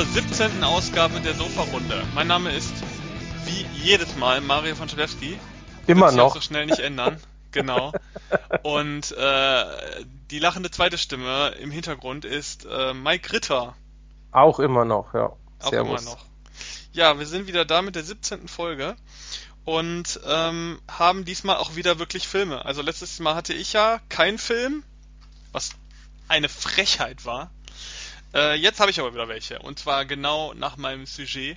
zur 17. Ausgabe der Sofa-Runde. Mein Name ist wie jedes Mal Mario von Schalewski. Immer Wird noch. Auch so schnell nicht ändern. Genau. Und äh, die lachende zweite Stimme im Hintergrund ist äh, Mike Ritter. Auch immer noch, ja. Auch Servus. immer noch. Ja, wir sind wieder da mit der 17. Folge und ähm, haben diesmal auch wieder wirklich Filme. Also letztes Mal hatte ich ja keinen Film, was eine Frechheit war. Äh, jetzt habe ich aber wieder welche. Und zwar genau nach meinem Sujet.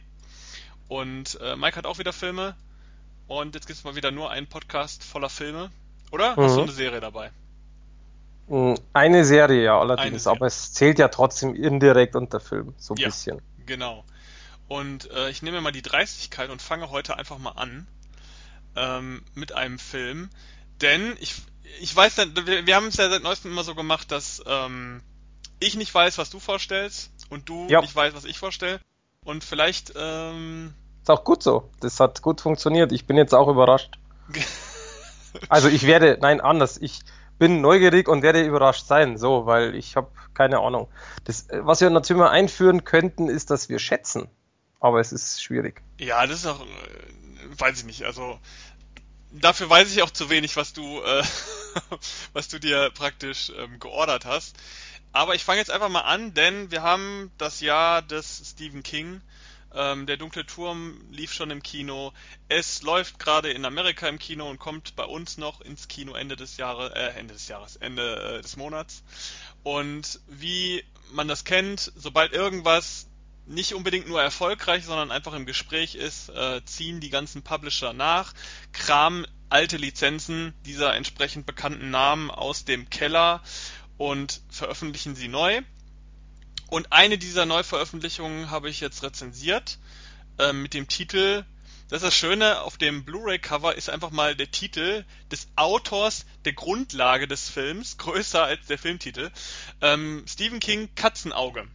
Und äh, Mike hat auch wieder Filme. Und jetzt gibt es mal wieder nur einen Podcast voller Filme. Oder? Hast Mhm. du eine Serie dabei? Mm, Eine Serie, ja, allerdings. Serie. Aber es zählt ja trotzdem indirekt unter Film. So ein Ja. bisschen. Genau. Und äh, ich nehme mal die Dreistigkeit und fange heute einfach mal an ähm, mit einem Film. Denn ich, ich weiß, wir, wir haben es ja seit neuestem immer so gemacht, dass ähm, ich nicht weiß, was du vorstellst und du Ja. nicht weißt, was ich vorstelle. Und vielleicht, ähm, Ist auch gut so. Das hat gut funktioniert. Ich bin jetzt auch überrascht. Also ich werde, nein, anders. Ich bin neugierig und werde überrascht sein, so, weil ich habe keine Ahnung. Das, äh, was wir natürlich mal einführen könnten, ist, dass wir schätzen. Aber es ist schwierig. ja, das ist auch, äh, weiß ich nicht. Also dafür weiß ich auch zu wenig, was du, äh, was du dir praktisch ähm, geordert hast. Aber ich fange jetzt einfach mal an, denn wir haben das Jahr des Stephen King. Ähm, der dunkle Turm lief schon im Kino. Es läuft gerade in Amerika im Kino und kommt bei uns noch ins Kino Ende des Jahres, äh, Ende des Jahres, Ende äh, des Monats. Und wie man das kennt, sobald irgendwas nicht unbedingt nur erfolgreich, sondern einfach im Gespräch ist, äh, ziehen die ganzen Publisher nach, kramen alte Lizenzen dieser entsprechend bekannten Namen aus dem Keller und veröffentlichen sie neu. Und eine dieser Neuveröffentlichungen habe ich jetzt rezensiert äh, mit dem Titel. Das ist das Schöne, auf dem Blu-ray-Cover ist einfach mal der Titel des Autors der Grundlage des Films, größer als der Filmtitel. Ähm, Stephen King Katzenauge.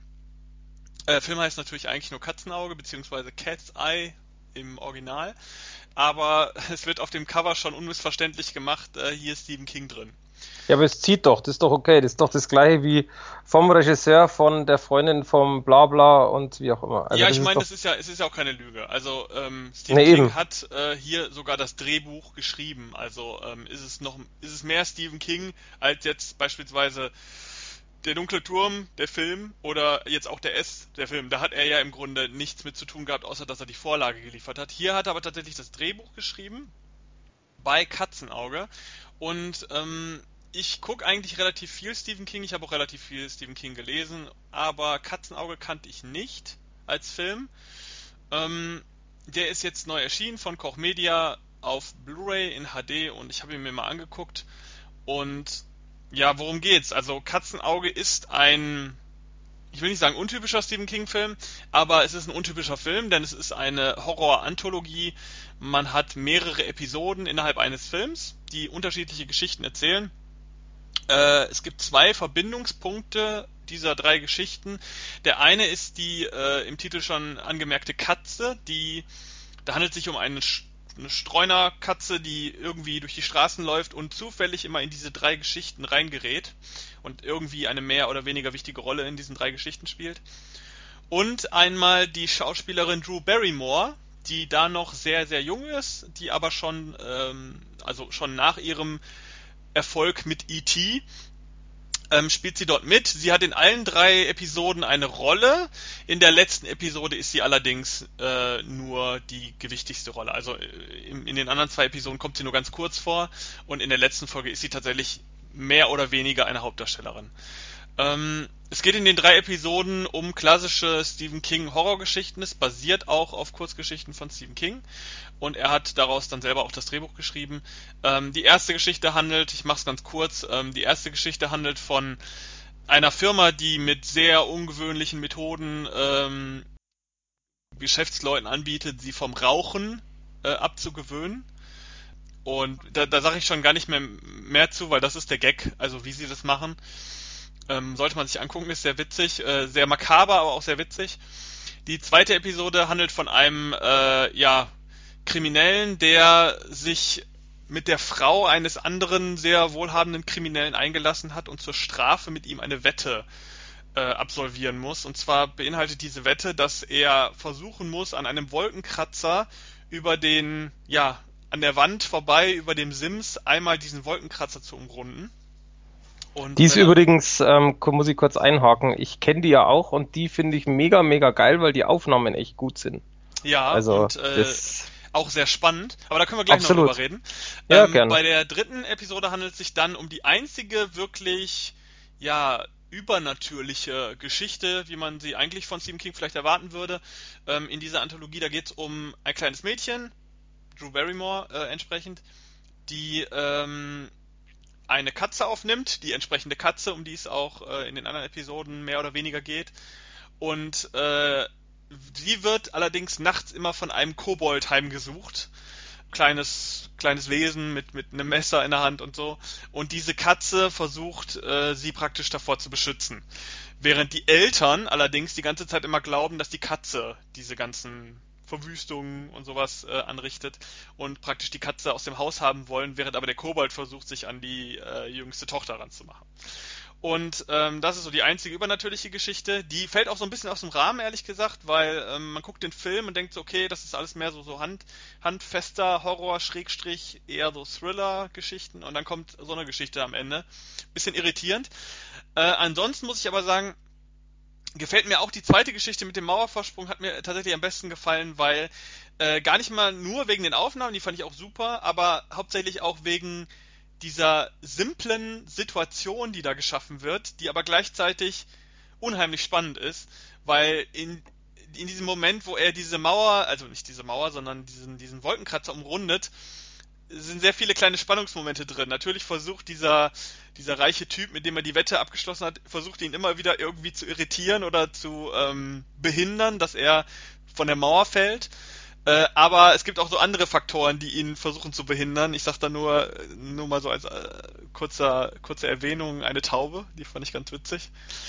Der Film heißt natürlich eigentlich nur Katzenauge, beziehungsweise Cat's Eye im Original. Aber es wird auf dem Cover schon unmissverständlich gemacht, äh, hier ist Stephen King drin. Ja, aber es zieht doch, das ist doch okay. Das ist doch das gleiche wie vom Regisseur, von der Freundin vom Blabla und wie auch immer. Also ja, ich meine, es ist ja, es ist ja auch keine Lüge. Also ähm, Stephen Nee, King eben. hat äh, hier sogar das Drehbuch geschrieben. Also ähm, ist es noch, ist es mehr Stephen King als jetzt beispielsweise der dunkle Turm, der Film, oder jetzt auch der S, der Film. Da hat er ja im Grunde nichts mit zu tun gehabt, außer dass er die Vorlage geliefert hat. Hier hat er aber tatsächlich das Drehbuch geschrieben bei Katzenauge und ähm, ich gucke eigentlich relativ viel Stephen King. Ich habe auch relativ viel Stephen King gelesen, aber Katzenauge kannte ich nicht als Film. Ähm, der ist jetzt neu erschienen von Koch Media auf Blu-ray in HD und ich habe ihn mir mal angeguckt. Und ja, worum geht's? Also Katzenauge ist ein, ich will nicht sagen untypischer Stephen King-Film, aber es ist ein untypischer Film, denn es ist eine Horror-Anthologie. Man hat mehrere Episoden innerhalb eines Films, die unterschiedliche Geschichten erzählen. Äh, es gibt zwei Verbindungspunkte dieser drei Geschichten. Der eine ist die äh, im Titel schon angemerkte Katze, die da handelt es sich um eine, eine Streunerkatze, die irgendwie durch die Straßen läuft und zufällig immer in diese drei Geschichten reingerät und irgendwie eine mehr oder weniger wichtige Rolle in diesen drei Geschichten spielt. Und einmal die Schauspielerin Drew Barrymore, die da noch sehr, sehr jung ist, die aber schon, ähm, also schon nach ihrem Erfolg mit E.T. Ähm, spielt sie dort mit. Sie hat in allen drei Episoden eine Rolle. In der letzten Episode ist sie allerdings äh, nur die gewichtigste Rolle. Also äh, in, in den anderen zwei Episoden kommt sie nur ganz kurz vor und in der letzten Folge ist sie tatsächlich mehr oder weniger eine Hauptdarstellerin. Ähm, es geht in den drei Episoden um klassische Stephen King Horrorgeschichten. Es basiert auch auf Kurzgeschichten von Stephen King und er hat daraus dann selber auch das Drehbuch geschrieben. Ähm, die erste Geschichte handelt, ich mache es ganz kurz, ähm, die erste Geschichte handelt von einer Firma, die mit sehr ungewöhnlichen Methoden ähm, Geschäftsleuten anbietet, sie vom Rauchen äh, abzugewöhnen. Und da, da sage ich schon gar nicht mehr mehr zu, weil das ist der Gag, also wie sie das machen. Ähm, sollte man sich angucken, ist sehr witzig, äh, sehr makaber, aber auch sehr witzig. Die zweite Episode handelt von einem äh, ja, Kriminellen, der sich mit der Frau eines anderen sehr wohlhabenden Kriminellen eingelassen hat und zur Strafe mit ihm eine Wette äh, absolvieren muss. Und zwar beinhaltet diese Wette, dass er versuchen muss, an einem Wolkenkratzer über den, ja, an der Wand vorbei, über dem Sims, einmal diesen Wolkenkratzer zu umrunden. Und die ist übrigens, ähm, muss ich kurz einhaken, ich kenne die ja auch und die finde ich mega, mega geil, weil die Aufnahmen echt gut sind. Ja, also, und äh, auch sehr spannend, aber da können wir gleich absolut. noch drüber reden. Ja, ähm, gerne. Bei der dritten Episode handelt es sich dann um die einzige wirklich, ja, übernatürliche Geschichte, wie man sie eigentlich von Stephen King vielleicht erwarten würde. Ähm, in dieser Anthologie, da geht es um ein kleines Mädchen, Drew Barrymore äh, entsprechend, die ähm, eine Katze aufnimmt, die entsprechende Katze, um die es auch äh, in den anderen Episoden mehr oder weniger geht. Und äh, sie wird allerdings nachts immer von einem Kobold heimgesucht. Kleines, kleines Wesen mit, mit einem Messer in der Hand und so. Und diese Katze versucht, äh, sie praktisch davor zu beschützen. Während die Eltern allerdings die ganze Zeit immer glauben, dass die Katze diese ganzen Verwüstungen und sowas äh, anrichtet und praktisch die Katze aus dem Haus haben wollen, während aber der Kobold versucht, sich an die äh, jüngste Tochter ranzumachen. Und ähm, das ist so die einzige übernatürliche Geschichte. Die fällt auch so ein bisschen aus dem Rahmen, ehrlich gesagt, weil ähm, man guckt den Film und denkt so, okay, das ist alles mehr so, so hand, handfester Horror, Schrägstrich, eher so Thriller-Geschichten und dann kommt so eine Geschichte am Ende. Bisschen irritierend. Äh, ansonsten muss ich aber sagen, gefällt mir auch die zweite Geschichte mit dem Mauervorsprung, hat mir tatsächlich am besten gefallen, weil äh, gar nicht mal nur wegen den Aufnahmen, die fand ich auch super, aber hauptsächlich auch wegen dieser simplen Situation, die da geschaffen wird, die aber gleichzeitig unheimlich spannend ist, weil in, in diesem Moment, wo er diese Mauer, also nicht diese Mauer, sondern diesen, diesen Wolkenkratzer umrundet, sind sehr viele kleine Spannungsmomente drin. Natürlich versucht dieser, dieser reiche Typ, mit dem er die Wette abgeschlossen hat, versucht ihn immer wieder irgendwie zu irritieren oder zu ähm, behindern, dass er von der Mauer fällt. Äh, aber es gibt auch so andere Faktoren, die ihn versuchen zu behindern. Ich sag da nur, nur mal so als äh, kurzer, kurze Erwähnung eine Taube, die fand ich ganz witzig.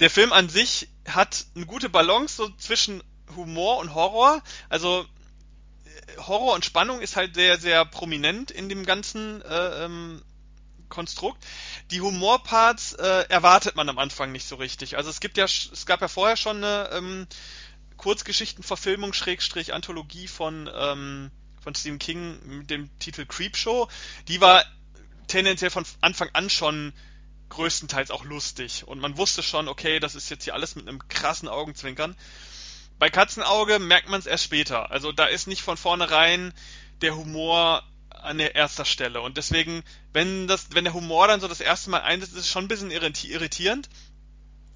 Der Film an sich hat eine gute Balance so zwischen Humor und Horror. Also Horror und Spannung ist halt sehr, sehr prominent in dem ganzen äh, ähm, Konstrukt. Die Humorparts äh, erwartet man am Anfang nicht so richtig. Also es gibt ja, es gab ja vorher schon eine ähm, Kurzgeschichtenverfilmung, Schrägstrich Anthologie von, ähm, von Stephen King mit dem Titel Creepshow. Die war tendenziell von Anfang an schon größtenteils auch lustig. Und man wusste schon, okay, das ist jetzt hier alles mit einem krassen Augenzwinkern. Bei Katzenauge merkt man es erst später. Also da ist nicht von vornherein der Humor an der erster Stelle. Und deswegen, wenn das, wenn der Humor dann so das erste Mal einsetzt, ist es schon ein bisschen irritierend.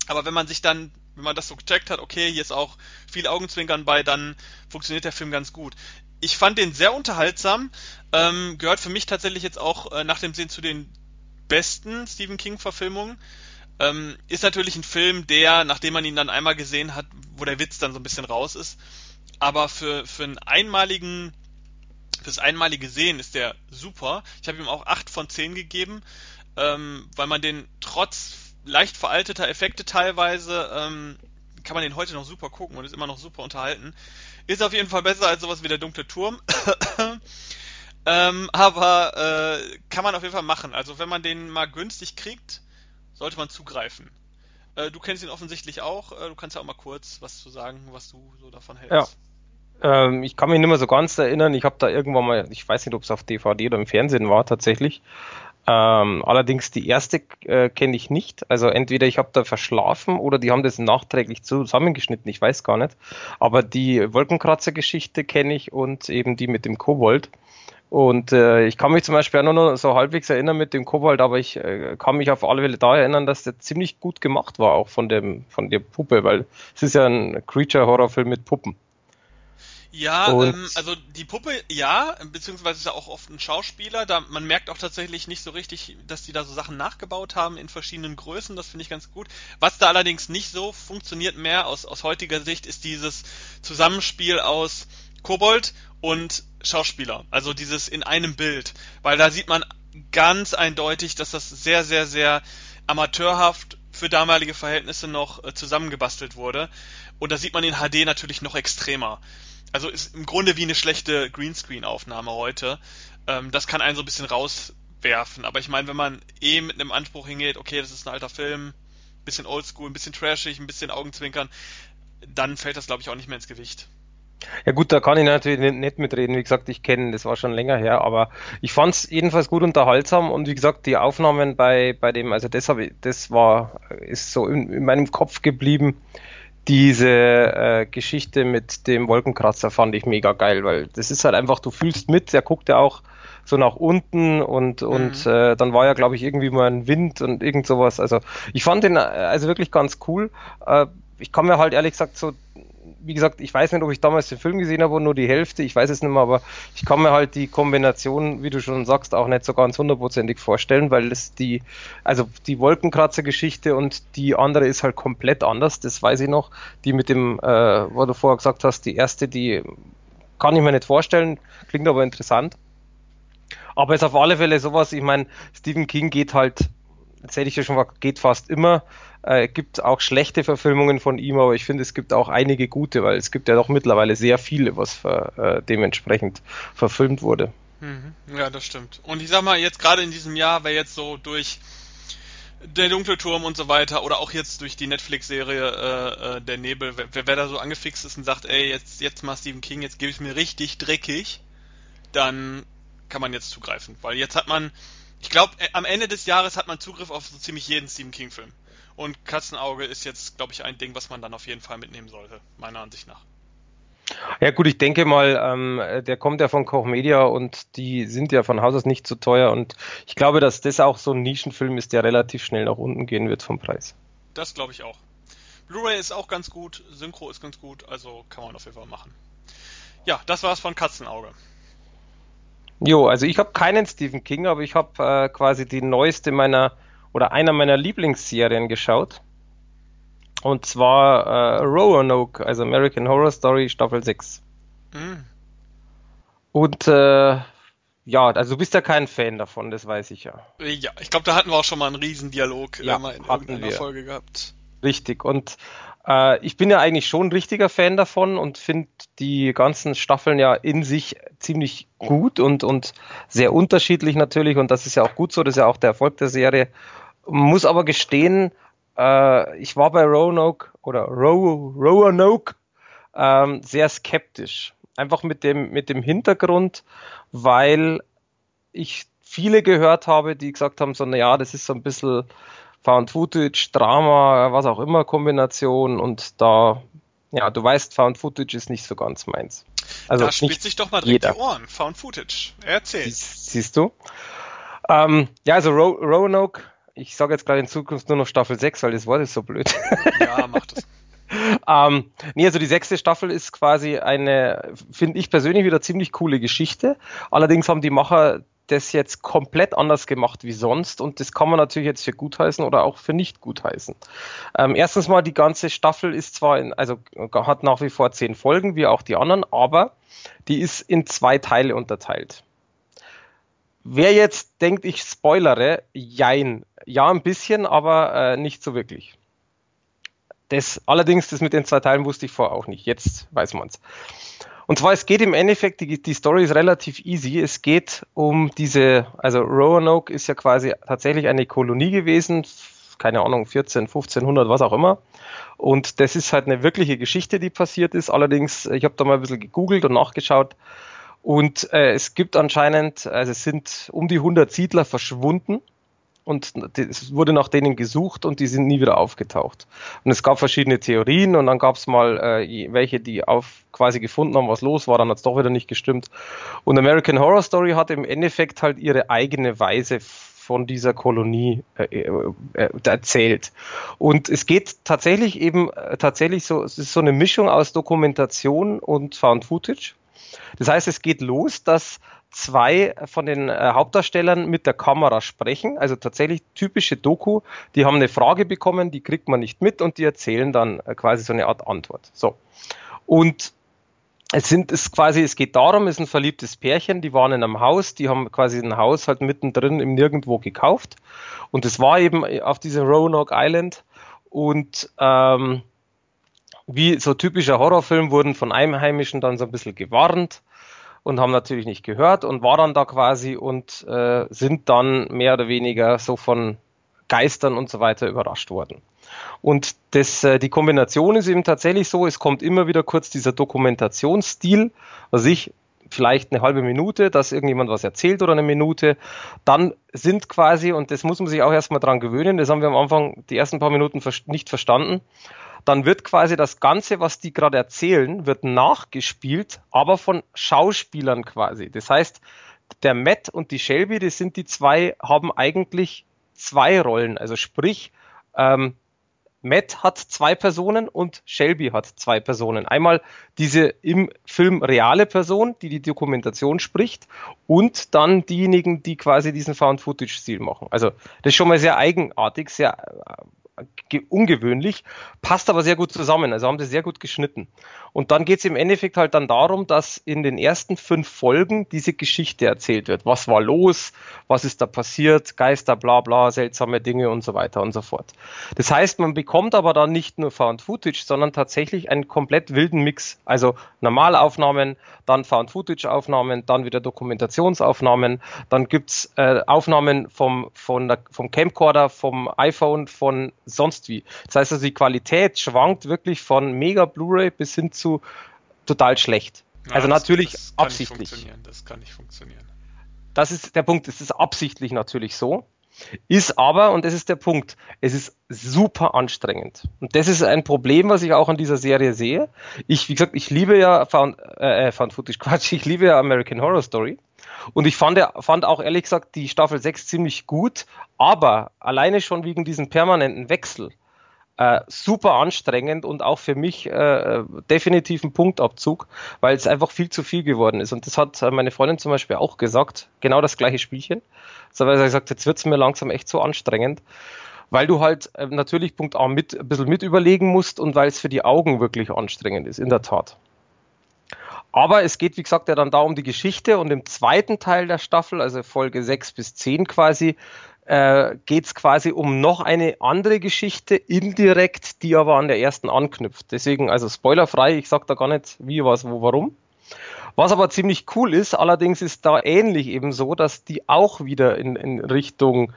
Aber wenn man sich dann wenn man das so gecheckt hat, okay, hier ist auch viel Augenzwinkern bei, dann funktioniert der Film ganz gut. Ich fand den sehr unterhaltsam, ähm, gehört für mich tatsächlich jetzt auch äh, nach dem Sehen zu den besten Stephen King-Verfilmungen. Ähm, ist natürlich ein Film, der, nachdem man ihn dann einmal gesehen hat, wo der Witz dann so ein bisschen raus ist. Aber für, für einen einmaligen, fürs einmalige Sehen ist der super. Ich habe ihm auch 8 von 10 gegeben, ähm, weil man den trotz leicht veralteter Effekte teilweise, ähm, kann man den heute noch super gucken und ist immer noch super unterhalten. Ist auf jeden Fall besser als sowas wie der dunkle Turm. ähm, aber äh, kann man auf jeden Fall machen. Also wenn man den mal günstig kriegt, sollte man zugreifen. Äh, du kennst ihn offensichtlich auch. Äh, du kannst ja auch mal kurz was zu sagen, was du so davon hältst. Ja. Ähm, ich kann mich nicht mehr so ganz erinnern. Ich habe da irgendwann mal, ich weiß nicht, ob es auf DVD oder im Fernsehen war tatsächlich, ähm, allerdings die erste äh, kenne ich nicht. Also entweder ich habe da verschlafen oder die haben das nachträglich zusammengeschnitten, ich weiß gar nicht. Aber die Wolkenkratzer-Geschichte kenne ich und eben die mit dem Kobold. Und äh, ich kann mich zum Beispiel auch nur noch so halbwegs erinnern mit dem Kobold, aber ich äh, kann mich auf alle Fälle da erinnern, dass der ziemlich gut gemacht war, auch von dem von der Puppe, weil es ist ja ein Creature-Horrorfilm mit Puppen. Ja, ähm, also die Puppe, ja, beziehungsweise ist ja auch oft ein Schauspieler. Da man merkt auch tatsächlich nicht so richtig, dass die da so Sachen nachgebaut haben in verschiedenen Größen. Das finde ich ganz gut. Was da allerdings nicht so funktioniert mehr aus aus heutiger Sicht ist dieses Zusammenspiel aus Kobold und Schauspieler. Also dieses in einem Bild, weil da sieht man ganz eindeutig, dass das sehr sehr sehr amateurhaft für damalige Verhältnisse noch äh, zusammengebastelt wurde. Und da sieht man in HD natürlich noch extremer also ist im Grunde wie eine schlechte Greenscreen-Aufnahme heute. Ähm, das kann einen so ein bisschen rauswerfen. Aber ich meine, wenn man eh mit einem Anspruch hingeht, okay, das ist ein alter Film, bisschen oldschool, ein bisschen trashig, ein bisschen Augenzwinkern, dann fällt das, glaube ich, auch nicht mehr ins Gewicht. Ja gut, da kann ich natürlich nicht mitreden. Wie gesagt, ich kenne, das war schon länger her, aber ich fand es jedenfalls gut unterhaltsam und wie gesagt, die Aufnahmen bei, bei dem, also das ich, das war, ist so in, in meinem Kopf geblieben. Diese äh, Geschichte mit dem Wolkenkratzer fand ich mega geil, weil das ist halt einfach, du fühlst mit, der guckt ja auch so nach unten und, und mhm. äh, dann war ja, glaube ich, irgendwie mal ein Wind und irgend sowas. Also ich fand den äh, also wirklich ganz cool. Äh, ich kann mir halt ehrlich gesagt so wie gesagt, ich weiß nicht, ob ich damals den Film gesehen habe oder nur die Hälfte, ich weiß es nicht mehr, aber ich kann mir halt die Kombination, wie du schon sagst, auch nicht so ganz hundertprozentig vorstellen, weil es die, also die Wolkenkratzer-Geschichte und die andere ist halt komplett anders, das weiß ich noch. Die mit dem, äh, was du vorher gesagt hast, die erste, die kann ich mir nicht vorstellen, klingt aber interessant. Aber ist auf alle Fälle sowas, ich meine, Stephen King geht halt, das hätte ich ja schon gesagt, geht fast immer äh, gibt auch schlechte Verfilmungen von ihm, aber ich finde, es gibt auch einige gute, weil es gibt ja doch mittlerweile sehr viele, was für, äh, dementsprechend verfilmt wurde. Mhm. Ja, das stimmt. Und ich sag mal, jetzt gerade in diesem Jahr, wer jetzt so durch der dunkle Turm und so weiter oder auch jetzt durch die Netflix-Serie äh, äh, Der Nebel, wer, wer da so angefixt ist und sagt, ey, jetzt, jetzt mal Stephen King, jetzt gebe ich mir richtig dreckig, dann kann man jetzt zugreifen. Weil jetzt hat man, ich glaube, äh, am Ende des Jahres hat man Zugriff auf so ziemlich jeden Stephen King-Film. Und Katzenauge ist jetzt, glaube ich, ein Ding, was man dann auf jeden Fall mitnehmen sollte, meiner Ansicht nach. Ja gut, ich denke mal, ähm, der kommt ja von Koch Media und die sind ja von Haus aus nicht so teuer und ich glaube, dass das auch so ein Nischenfilm ist, der relativ schnell nach unten gehen wird vom Preis. Das glaube ich auch. Blu-ray ist auch ganz gut, Synchro ist ganz gut, also kann man auf jeden Fall machen. Ja, das war's von Katzenauge. Jo, also ich habe keinen Stephen King, aber ich habe äh, quasi die neueste meiner oder einer meiner Lieblingsserien geschaut. Und zwar äh, Roanoke, also American Horror Story Staffel 6. Mhm. Und äh, ja, also du bist ja kein Fan davon, das weiß ich ja. Ja, ich glaube, da hatten wir auch schon mal einen Riesendialog ja, mal in irgendeiner wir. Folge gehabt. Richtig, und äh, ich bin ja eigentlich schon ein richtiger Fan davon und finde die ganzen Staffeln ja in sich ziemlich gut und, und sehr unterschiedlich natürlich und das ist ja auch gut so, das ist ja auch der Erfolg der Serie muss aber gestehen, äh, ich war bei Roanoke oder Ro Roanoke ähm, sehr skeptisch. Einfach mit dem, mit dem Hintergrund, weil ich viele gehört habe, die gesagt haben, so, naja, das ist so ein bisschen Found Footage, Drama, was auch immer Kombination und da, ja, du weißt, Found Footage ist nicht so ganz meins. Also da spitzt sich doch mal direkt jeder. die Ohren. Found Footage. Erzähl. Siehst, siehst du? Ähm, ja, also Ro Roanoke ich sage jetzt gerade in Zukunft nur noch Staffel 6, weil das Wort ist so blöd. Ja, mach das. ähm, nee, also die sechste Staffel ist quasi eine, finde ich persönlich wieder ziemlich coole Geschichte. Allerdings haben die Macher das jetzt komplett anders gemacht wie sonst und das kann man natürlich jetzt für gut heißen oder auch für nicht gut heißen. Ähm, erstens mal, die ganze Staffel ist zwar in, also hat nach wie vor zehn Folgen, wie auch die anderen, aber die ist in zwei Teile unterteilt. Wer jetzt denkt, ich spoilere, jein. Ja, ein bisschen, aber äh, nicht so wirklich. Das, allerdings, das mit den zwei Teilen wusste ich vorher auch nicht. Jetzt weiß man es. Und zwar, es geht im Endeffekt, die, die Story ist relativ easy. Es geht um diese, also Roanoke ist ja quasi tatsächlich eine Kolonie gewesen, keine Ahnung, 14, 1500, was auch immer. Und das ist halt eine wirkliche Geschichte, die passiert ist. Allerdings, ich habe da mal ein bisschen gegoogelt und nachgeschaut. Und äh, es gibt anscheinend, also es sind um die 100 Siedler verschwunden und es wurde nach denen gesucht und die sind nie wieder aufgetaucht. Und es gab verschiedene Theorien und dann gab es mal äh, welche, die auf quasi gefunden haben, was los war, dann hat es doch wieder nicht gestimmt. Und American Horror Story hat im Endeffekt halt ihre eigene Weise von dieser Kolonie äh, äh, äh erzählt. Und es geht tatsächlich eben äh, tatsächlich so, es ist so eine Mischung aus Dokumentation und Found Footage. Das heißt, es geht los, dass zwei von den äh, Hauptdarstellern mit der Kamera sprechen, also tatsächlich typische Doku, die haben eine Frage bekommen, die kriegt man nicht mit und die erzählen dann äh, quasi so eine Art Antwort. So. Und es sind es quasi, es geht darum, es ist ein verliebtes Pärchen, die waren in einem Haus, die haben quasi ein Haus halt mittendrin im Nirgendwo gekauft. Und es war eben auf dieser Roanoke Island. Und ähm, wie so typischer Horrorfilm wurden von Einheimischen dann so ein bisschen gewarnt und haben natürlich nicht gehört und waren da quasi und äh, sind dann mehr oder weniger so von Geistern und so weiter überrascht worden. Und das, äh, die Kombination ist eben tatsächlich so, es kommt immer wieder kurz dieser Dokumentationsstil, was ich vielleicht eine halbe Minute, dass irgendjemand was erzählt oder eine Minute. Dann sind quasi, und das muss man sich auch erstmal dran gewöhnen, das haben wir am Anfang die ersten paar Minuten nicht verstanden, dann wird quasi das Ganze, was die gerade erzählen, wird nachgespielt, aber von Schauspielern quasi. Das heißt, der Matt und die Shelby, das sind die zwei, haben eigentlich zwei Rollen. Also sprich, ähm, Matt hat zwei Personen und Shelby hat zwei Personen. Einmal diese im Film reale Person, die die Dokumentation spricht, und dann diejenigen, die quasi diesen Found-Footage-Stil machen. Also das ist schon mal sehr eigenartig, sehr ungewöhnlich, passt aber sehr gut zusammen. Also haben sie sehr gut geschnitten. Und dann geht es im Endeffekt halt dann darum, dass in den ersten fünf Folgen diese Geschichte erzählt wird. Was war los? Was ist da passiert? Geister, bla bla, seltsame Dinge und so weiter und so fort. Das heißt, man bekommt aber dann nicht nur Found Footage, sondern tatsächlich einen komplett wilden Mix. Also Normalaufnahmen, dann Found Footage Aufnahmen, dann wieder Dokumentationsaufnahmen, dann gibt's äh, Aufnahmen vom, von der, vom Camcorder, vom iPhone, von sonst wie. Das heißt also, die Qualität schwankt wirklich von mega Blu-ray bis hin zu total schlecht. Ja, also das, natürlich das absichtlich. Das kann nicht funktionieren. Das ist der Punkt. Es ist absichtlich natürlich so. Ist aber, und das ist der Punkt, es ist super anstrengend. Und das ist ein Problem, was ich auch an dieser Serie sehe. Ich, wie gesagt, ich liebe ja Found, äh, äh Found Footage, Quatsch, ich liebe ja American Horror Story. Und ich fand, fand auch ehrlich gesagt die Staffel 6 ziemlich gut, aber alleine schon wegen diesem permanenten Wechsel äh, super anstrengend und auch für mich äh, definitiv ein Punktabzug, weil es einfach viel zu viel geworden ist. Und das hat äh, meine Freundin zum Beispiel auch gesagt, genau das gleiche Spielchen. So, weil sie gesagt, jetzt wird es mir langsam echt so anstrengend weil du halt äh, natürlich Punkt A mit ein bisschen mit überlegen musst und weil es für die Augen wirklich anstrengend ist, in der Tat. Aber es geht, wie gesagt, ja dann da um die Geschichte und im zweiten Teil der Staffel, also Folge 6 bis 10 quasi, äh, geht es quasi um noch eine andere Geschichte, indirekt, die aber an der ersten anknüpft. Deswegen, also spoilerfrei, ich sage da gar nicht wie, was, wo, warum. Was aber ziemlich cool ist, allerdings ist da ähnlich eben so, dass die auch wieder in, in Richtung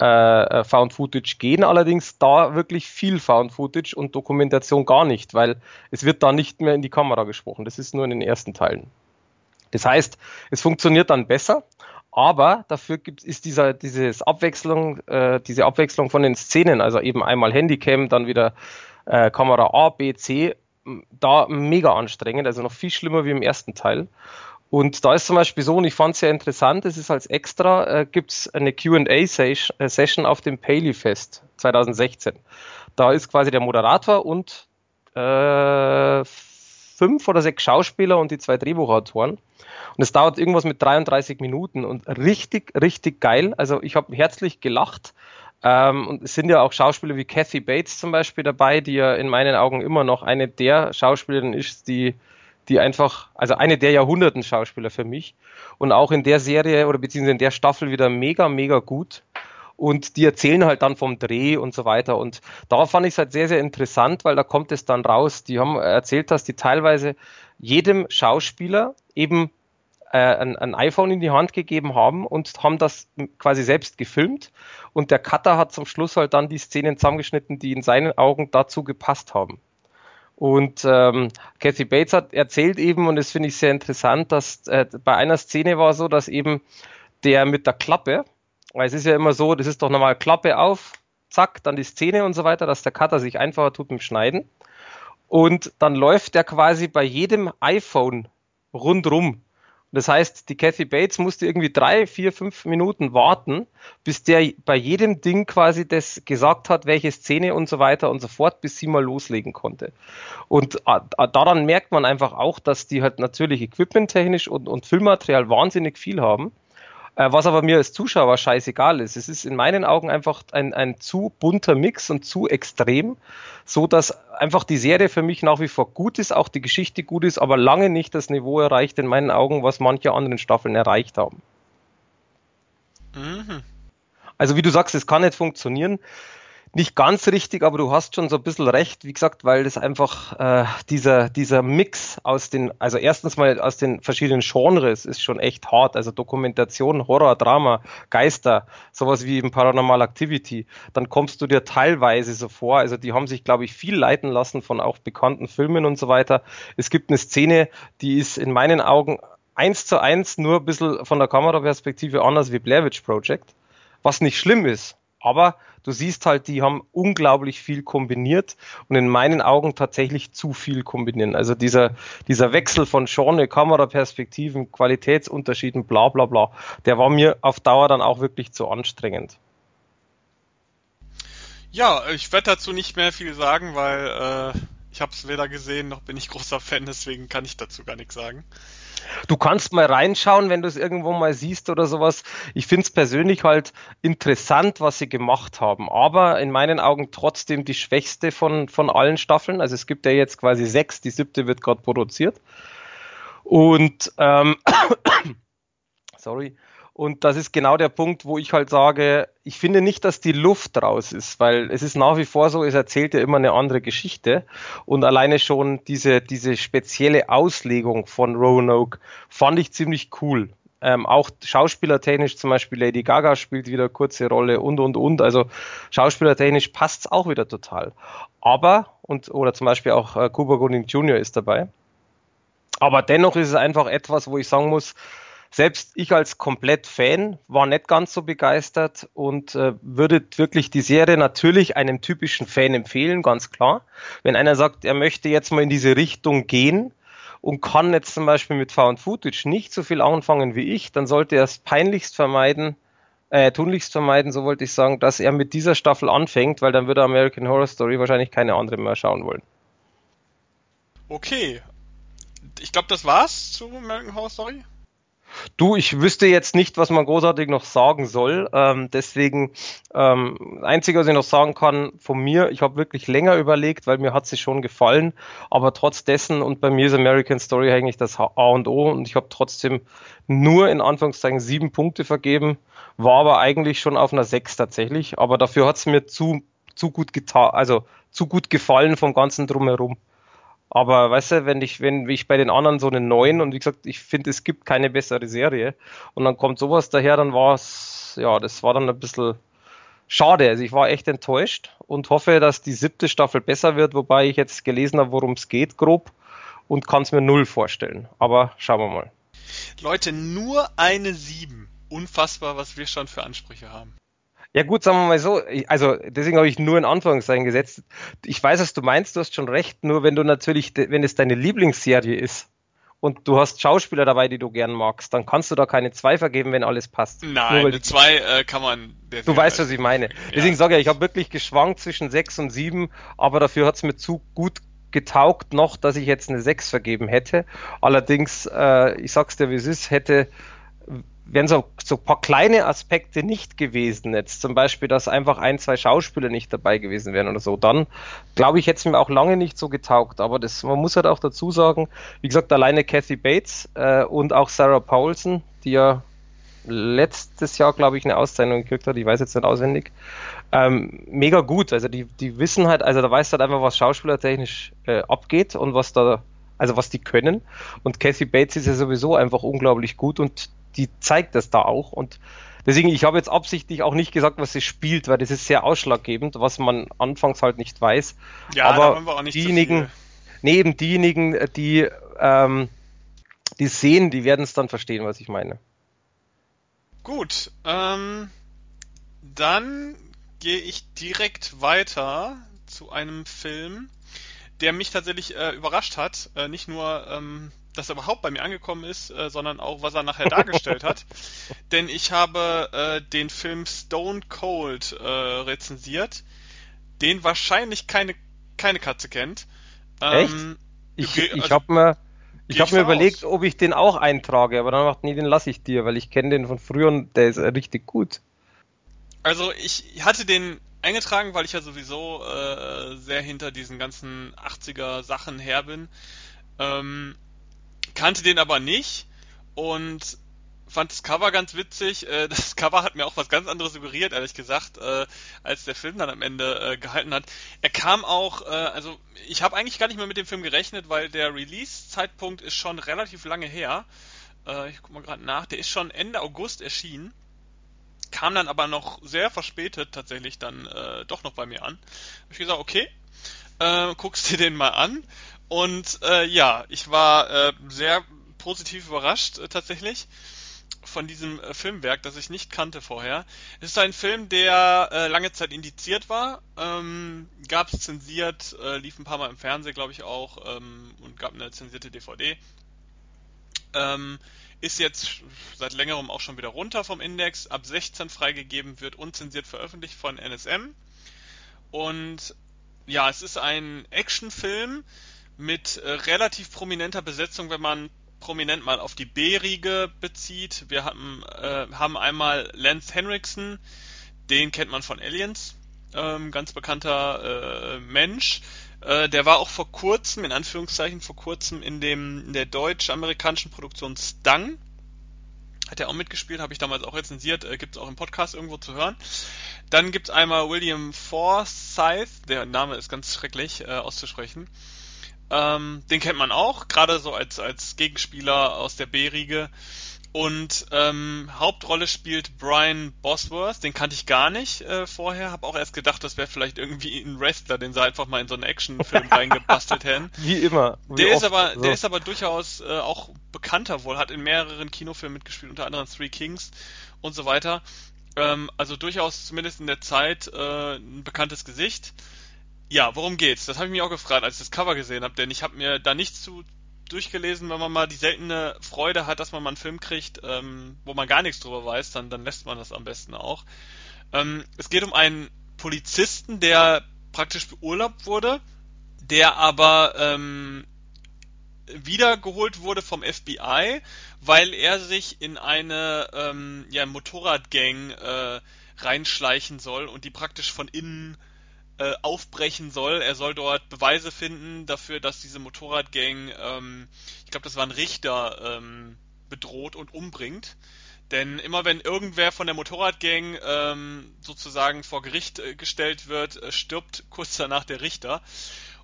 äh, äh, Found Footage gehen, allerdings da wirklich viel Found Footage und Dokumentation gar nicht, weil es wird da nicht mehr in die Kamera gesprochen. Das ist nur in den ersten Teilen. Das heißt, es funktioniert dann besser, aber dafür gibt ist dieser dieses Abwechslung, äh, diese Abwechslung von den Szenen, also eben einmal Handycam, dann wieder äh, Kamera A, B, C, da mega anstrengend, also noch viel schlimmer wie im ersten Teil. Und da ist zum Beispiel so, und ich fand es sehr interessant, es ist als extra, äh, gibt es eine QA-Session auf dem Paley Fest 2016. Da ist quasi der Moderator und äh, fünf oder sechs Schauspieler und die zwei Drehbuchautoren. Und es dauert irgendwas mit 33 Minuten und richtig, richtig geil. Also ich habe herzlich gelacht. Ähm, und es sind ja auch Schauspieler wie Kathy Bates zum Beispiel dabei, die ja in meinen Augen immer noch eine der Schauspielerinnen ist, die die einfach, also eine der Jahrhunderten Schauspieler für mich und auch in der Serie oder beziehungsweise in der Staffel wieder mega, mega gut. Und die erzählen halt dann vom Dreh und so weiter. Und da fand ich es halt sehr, sehr interessant, weil da kommt es dann raus. Die haben erzählt, dass die teilweise jedem Schauspieler eben äh, ein, ein, iPhone in die Hand gegeben haben und haben das quasi selbst gefilmt. Und der Cutter hat zum Schluss halt dann die Szenen zusammengeschnitten, die in seinen Augen dazu gepasst haben. Und ähm, Kathy Bates hat erzählt eben, und das finde ich sehr interessant, dass äh, bei einer Szene war so, dass eben der mit der Klappe, weil es ist ja immer so, das ist doch normal Klappe auf, zack, dann die Szene und so weiter, dass der Cutter sich einfacher tut mit dem Schneiden. Und dann läuft der quasi bei jedem iPhone rundrum das heißt, die Kathy Bates musste irgendwie drei, vier, fünf Minuten warten, bis der bei jedem Ding quasi das gesagt hat, welche Szene und so weiter und so fort, bis sie mal loslegen konnte. Und äh, daran merkt man einfach auch, dass die halt natürlich equipmenttechnisch und, und Filmmaterial wahnsinnig viel haben. Äh, was aber mir als Zuschauer scheißegal ist. Es ist in meinen Augen einfach ein, ein zu bunter Mix und zu extrem, so dass einfach die Serie für mich nach wie vor gut ist, auch die Geschichte gut ist, aber lange nicht das Niveau erreicht in meinen Augen, was manche anderen Staffeln erreicht haben. Mhm. Also wie du sagst, es kann nicht funktionieren. Nicht ganz richtig, aber du hast schon so ein bisschen recht, wie gesagt, weil das einfach äh, dieser, dieser Mix aus den, also erstens mal aus den verschiedenen Genres ist schon echt hart. Also Dokumentation, Horror, Drama, Geister, sowas wie im Paranormal Activity. Dann kommst du dir teilweise so vor, also die haben sich, glaube ich, viel leiten lassen von auch bekannten Filmen und so weiter. Es gibt eine Szene, die ist in meinen Augen eins zu eins nur ein bisschen von der Kameraperspektive anders wie Blair Witch Project, was nicht schlimm ist. Aber du siehst halt, die haben unglaublich viel kombiniert und in meinen Augen tatsächlich zu viel kombinieren. Also dieser, dieser Wechsel von Genre, Kameraperspektiven, Qualitätsunterschieden, bla bla bla, der war mir auf Dauer dann auch wirklich zu anstrengend. Ja, ich werde dazu nicht mehr viel sagen, weil äh, ich habe es weder gesehen noch bin ich großer Fan, deswegen kann ich dazu gar nichts sagen. Du kannst mal reinschauen, wenn du es irgendwo mal siehst oder sowas. Ich finde es persönlich halt interessant, was sie gemacht haben. Aber in meinen Augen trotzdem die schwächste von, von allen Staffeln. Also es gibt ja jetzt quasi sechs, die siebte wird gerade produziert. Und ähm, sorry. Und das ist genau der Punkt, wo ich halt sage, ich finde nicht, dass die Luft raus ist, weil es ist nach wie vor so, es erzählt ja immer eine andere Geschichte. Und alleine schon diese, diese spezielle Auslegung von Roanoke fand ich ziemlich cool. Ähm, auch schauspielertechnisch zum Beispiel Lady Gaga spielt wieder kurze Rolle und und und. Also schauspielertechnisch passt es auch wieder total. Aber, und oder zum Beispiel auch äh, Cuba Gooding Jr. ist dabei. Aber dennoch ist es einfach etwas, wo ich sagen muss, selbst ich als Komplett-Fan war nicht ganz so begeistert und äh, würde wirklich die Serie natürlich einem typischen Fan empfehlen, ganz klar. Wenn einer sagt, er möchte jetzt mal in diese Richtung gehen und kann jetzt zum Beispiel mit Found Footage nicht so viel anfangen wie ich, dann sollte er es peinlichst vermeiden, äh, tunlichst vermeiden, so wollte ich sagen, dass er mit dieser Staffel anfängt, weil dann würde American Horror Story wahrscheinlich keine andere mehr schauen wollen. Okay. Ich glaube, das war's zu American Horror Story. Du, ich wüsste jetzt nicht, was man großartig noch sagen soll. Ähm, deswegen, ähm, einzige, was ich noch sagen kann von mir, ich habe wirklich länger überlegt, weil mir hat sie schon gefallen. Aber trotz dessen, und bei mir ist American Story eigentlich das A und O, und ich habe trotzdem nur in Anführungszeichen sieben Punkte vergeben, war aber eigentlich schon auf einer sechs tatsächlich. Aber dafür hat es mir zu, zu gut getan, also zu gut gefallen vom ganzen drumherum. Aber weißt du, wenn ich, wenn ich bei den anderen so einen neuen und wie gesagt, ich finde, es gibt keine bessere Serie und dann kommt sowas daher, dann war es, ja, das war dann ein bisschen schade. Also ich war echt enttäuscht und hoffe, dass die siebte Staffel besser wird, wobei ich jetzt gelesen habe, worum es geht, grob und kann es mir null vorstellen. Aber schauen wir mal. Leute, nur eine sieben. Unfassbar, was wir schon für Ansprüche haben. Ja gut, sagen wir mal so, also deswegen habe ich nur in Anführungszeichen gesetzt. Ich weiß, was du meinst, du hast schon recht, nur wenn du natürlich, wenn es deine Lieblingsserie ist und du hast Schauspieler dabei, die du gern magst, dann kannst du da keine zwei vergeben, wenn alles passt. Nein, eine zwei äh, kann man. Du weißt, was ich meine. Deswegen ja. sage ich, ich habe wirklich geschwankt zwischen sechs und sieben, aber dafür hat es mir zu gut getaugt noch, dass ich jetzt eine sechs vergeben hätte. Allerdings, äh, ich sag's dir, wie es ist, hätte wären so, so ein paar kleine Aspekte nicht gewesen, jetzt zum Beispiel, dass einfach ein, zwei Schauspieler nicht dabei gewesen wären oder so, dann glaube ich, hätte es mir auch lange nicht so getaugt. Aber das, man muss halt auch dazu sagen, wie gesagt, alleine Kathy Bates äh, und auch Sarah Paulson, die ja letztes Jahr, glaube ich, eine Auszeichnung gekriegt hat, ich weiß jetzt nicht auswendig, ähm, mega gut. Also die, die wissen halt, also da weißt du halt einfach, was schauspielertechnisch äh, abgeht und was da also was die können. Und Kathy Bates ist ja sowieso einfach unglaublich gut und die zeigt das da auch. Und deswegen, ich habe jetzt absichtlich auch nicht gesagt, was sie spielt, weil das ist sehr ausschlaggebend, was man anfangs halt nicht weiß. Ja, aber diejenigen, neben diejenigen, die ähm, die sehen, die werden es dann verstehen, was ich meine. Gut, ähm, dann gehe ich direkt weiter zu einem Film, der mich tatsächlich äh, überrascht hat. Äh, nicht nur ähm, dass er überhaupt bei mir angekommen ist, äh, sondern auch, was er nachher dargestellt hat. Denn ich habe äh, den Film Stone Cold äh, rezensiert, den wahrscheinlich keine, keine Katze kennt. Ähm, Echt? Ich, ich also, habe mir, ich hab mir überlegt, ob ich den auch eintrage, aber dann macht nee, den lasse ich dir, weil ich kenne den von früher und der ist richtig gut. Also ich hatte den eingetragen, weil ich ja sowieso äh, sehr hinter diesen ganzen 80er Sachen her bin. Ähm, kannte den aber nicht und fand das Cover ganz witzig. Äh, das Cover hat mir auch was ganz anderes suggeriert, ehrlich gesagt, äh, als der Film dann am Ende äh, gehalten hat. Er kam auch, also ich habe eigentlich gar nicht mehr mit dem Film gerechnet, weil der Release-Zeitpunkt ist schon relativ lange her. Ich guck mal gerade nach. Der ist schon Ende August erschienen kam dann aber noch sehr verspätet tatsächlich dann doch noch bei mir an. Hab ich gesagt, okay, guckst dir den mal an. Und äh, ja, ich war äh, sehr positiv überrascht äh, tatsächlich von diesem äh, Filmwerk, das ich nicht kannte vorher. Es ist ein Film, der äh, lange Zeit indiziert war, ähm, gab es zensiert, äh, lief ein paar Mal im Fernsehen, glaube ich auch, ähm, und gab eine zensierte DVD. Ähm, ist jetzt seit längerem auch schon wieder runter vom Index, ab 16 freigegeben, wird unzensiert veröffentlicht von NSM. Und ja, es ist ein Actionfilm mit äh, relativ prominenter Besetzung, wenn man prominent mal auf die B-Riege bezieht. Wir haben, äh, haben einmal Lance Henriksen, den kennt man von Aliens, ähm, ganz bekannter äh, Mensch. Äh, der war auch vor kurzem, in Anführungszeichen vor kurzem, in dem in der deutsch-amerikanischen Produktion Stung. Hat er auch mitgespielt, habe ich damals auch rezensiert, äh, gibt es auch im Podcast irgendwo zu hören. Dann gibt es einmal William Forsyth, der Name ist ganz schrecklich äh, auszusprechen. Ähm, den kennt man auch, gerade so als, als Gegenspieler aus der B-Riege. Und ähm, Hauptrolle spielt Brian Bosworth, den kannte ich gar nicht äh, vorher, habe auch erst gedacht, das wäre vielleicht irgendwie ein Wrestler, den sie einfach mal in so einen Actionfilm reingebastelt hätten. Wie immer. Wie der ist aber, so. der ist aber durchaus äh, auch bekannter wohl, hat in mehreren Kinofilmen mitgespielt, unter anderem Three Kings und so weiter. Ähm, also durchaus zumindest in der Zeit äh, ein bekanntes Gesicht. Ja, worum geht's? Das habe ich mich auch gefragt, als ich das Cover gesehen habe, denn ich habe mir da nichts zu durchgelesen, wenn man mal die seltene Freude hat, dass man mal einen Film kriegt, ähm, wo man gar nichts drüber weiß, dann, dann lässt man das am besten auch. Ähm, es geht um einen Polizisten, der praktisch beurlaubt wurde, der aber ähm, wiedergeholt wurde vom FBI, weil er sich in eine ähm, ja, Motorradgang äh, reinschleichen soll und die praktisch von innen äh, aufbrechen soll. Er soll dort Beweise finden dafür, dass diese Motorradgang, ähm, ich glaube, das war ein Richter, ähm, bedroht und umbringt. Denn immer wenn irgendwer von der Motorradgang ähm, sozusagen vor Gericht äh, gestellt wird, äh, stirbt kurz danach der Richter.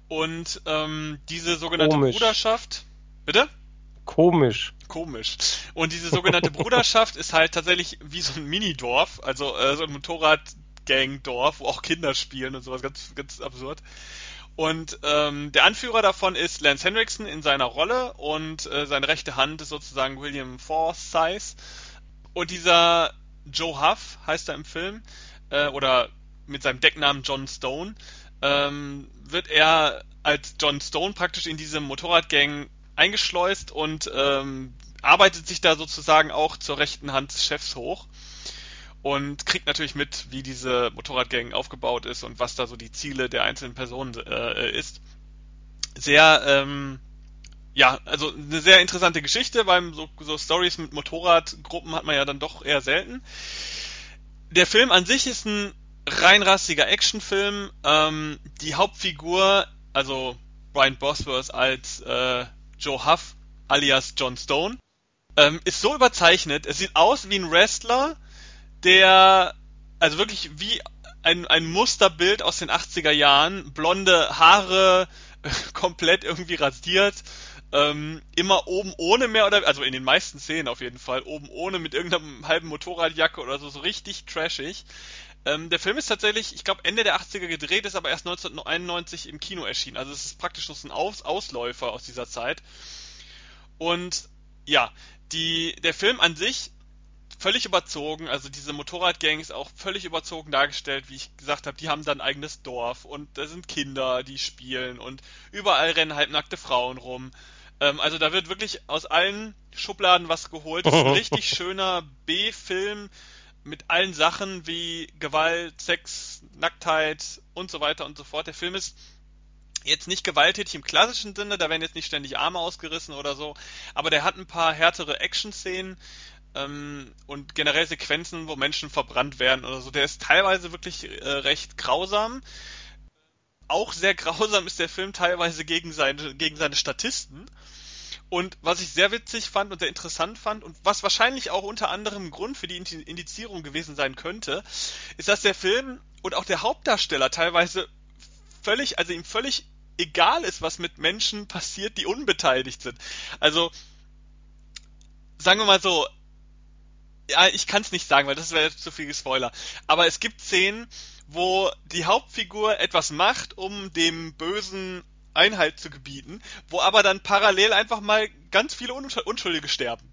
Und ähm, diese sogenannte Komisch. Bruderschaft. Bitte? Komisch. Komisch. Und diese sogenannte Bruderschaft ist halt tatsächlich wie so ein Minidorf, also äh, so ein Motorrad Gang-Dorf, wo auch Kinder spielen und sowas, ganz, ganz absurd. Und ähm, der Anführer davon ist Lance Henriksen in seiner Rolle und äh, seine rechte Hand ist sozusagen William Forsyth. Und dieser Joe Huff heißt er im Film, äh, oder mit seinem Decknamen John Stone, ähm, wird er als John Stone praktisch in diese Motorradgang eingeschleust und ähm, arbeitet sich da sozusagen auch zur rechten Hand des Chefs hoch und kriegt natürlich mit, wie diese Motorradgang aufgebaut ist und was da so die Ziele der einzelnen Personen äh, ist. Sehr, ähm, ja, also eine sehr interessante Geschichte, weil so, so Stories mit Motorradgruppen hat man ja dann doch eher selten. Der Film an sich ist ein reinrassiger Actionfilm. Ähm, die Hauptfigur, also Brian Bosworth als äh, Joe Huff alias John Stone, ähm, ist so überzeichnet. Es sieht aus wie ein Wrestler, der, also wirklich wie ein, ein Musterbild aus den 80er Jahren, blonde Haare, komplett irgendwie rasiert, ähm, immer oben ohne mehr oder also in den meisten Szenen auf jeden Fall oben ohne mit irgendeinem halben Motorradjacke oder so so richtig trashig. Ähm, der Film ist tatsächlich, ich glaube Ende der 80er gedreht, ist aber erst 1991 im Kino erschienen. Also es ist praktisch noch ein Aus Ausläufer aus dieser Zeit. Und ja, die der Film an sich völlig überzogen, also diese Motorradgangs auch völlig überzogen dargestellt, wie ich gesagt habe, die haben dann ein eigenes Dorf und da sind Kinder, die spielen und überall rennen halbnackte Frauen rum. Ähm, also da wird wirklich aus allen Schubladen was geholt. Das ist ein richtig schöner B-Film mit allen Sachen wie Gewalt, Sex, Nacktheit und so weiter und so fort. Der Film ist jetzt nicht gewalttätig im klassischen Sinne, da werden jetzt nicht ständig Arme ausgerissen oder so, aber der hat ein paar härtere Action-Szenen, ähm, und generell Sequenzen, wo Menschen verbrannt werden oder so. Der ist teilweise wirklich äh, recht grausam. Auch sehr grausam ist der Film teilweise gegen seine, gegen seine Statisten. Und was ich sehr witzig fand und sehr interessant fand und was wahrscheinlich auch unter anderem Grund für die Indizierung gewesen sein könnte, ist, dass der Film und auch der Hauptdarsteller teilweise völlig, also ihm völlig egal ist, was mit Menschen passiert, die unbeteiligt sind. Also, sagen wir mal so, ja, ich kann es nicht sagen, weil das wäre zu viel Spoiler. Aber es gibt Szenen, wo die Hauptfigur etwas macht, um dem Bösen Einhalt zu gebieten, wo aber dann parallel einfach mal ganz viele Unschuldige sterben.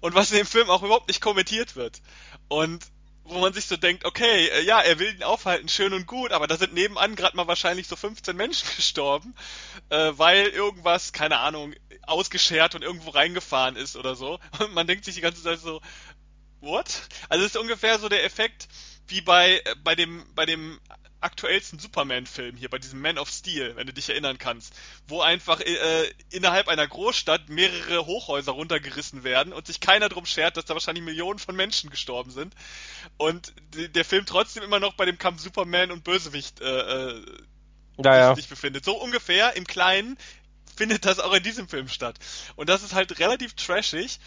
Und was in dem Film auch überhaupt nicht kommentiert wird. Und wo man sich so denkt, okay, äh, ja, er will ihn aufhalten, schön und gut, aber da sind nebenan gerade mal wahrscheinlich so 15 Menschen gestorben, äh, weil irgendwas, keine Ahnung, ausgeschert und irgendwo reingefahren ist oder so. Und man denkt sich die ganze Zeit so, what? Also es ist ungefähr so der Effekt wie bei, äh, bei dem, bei dem aktuellsten Superman-Film hier, bei diesem Man of Steel, wenn du dich erinnern kannst, wo einfach äh, innerhalb einer Großstadt mehrere Hochhäuser runtergerissen werden und sich keiner drum schert, dass da wahrscheinlich Millionen von Menschen gestorben sind und der Film trotzdem immer noch bei dem Kampf Superman und Bösewicht äh, äh, ja, sich befindet. So ungefähr im Kleinen findet das auch in diesem Film statt. Und das ist halt relativ trashig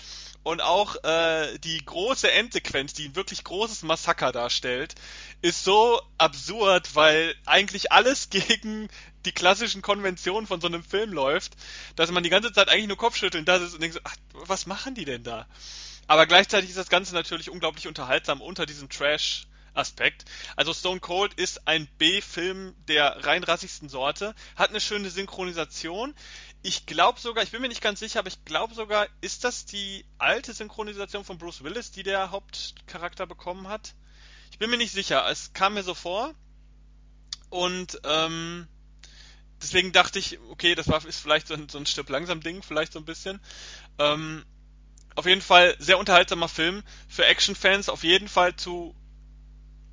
und auch äh, die große Endsequenz, die ein wirklich großes Massaker darstellt, ist so absurd, weil eigentlich alles gegen die klassischen Konventionen von so einem Film läuft, dass man die ganze Zeit eigentlich nur Kopfschütteln da ist und denkt ach, was machen die denn da? Aber gleichzeitig ist das Ganze natürlich unglaublich unterhaltsam unter diesem Trash Aspekt. Also Stone Cold ist ein B-Film der rein rassigsten Sorte, hat eine schöne Synchronisation. Ich glaube sogar, ich bin mir nicht ganz sicher, aber ich glaube sogar, ist das die alte Synchronisation von Bruce Willis, die der Hauptcharakter bekommen hat? Ich bin mir nicht sicher. Es kam mir so vor. Und ähm, deswegen dachte ich, okay, das war ist vielleicht so ein, so ein Stück langsam Ding, vielleicht so ein bisschen. Ähm, auf jeden Fall sehr unterhaltsamer Film für Actionfans, auf jeden Fall zu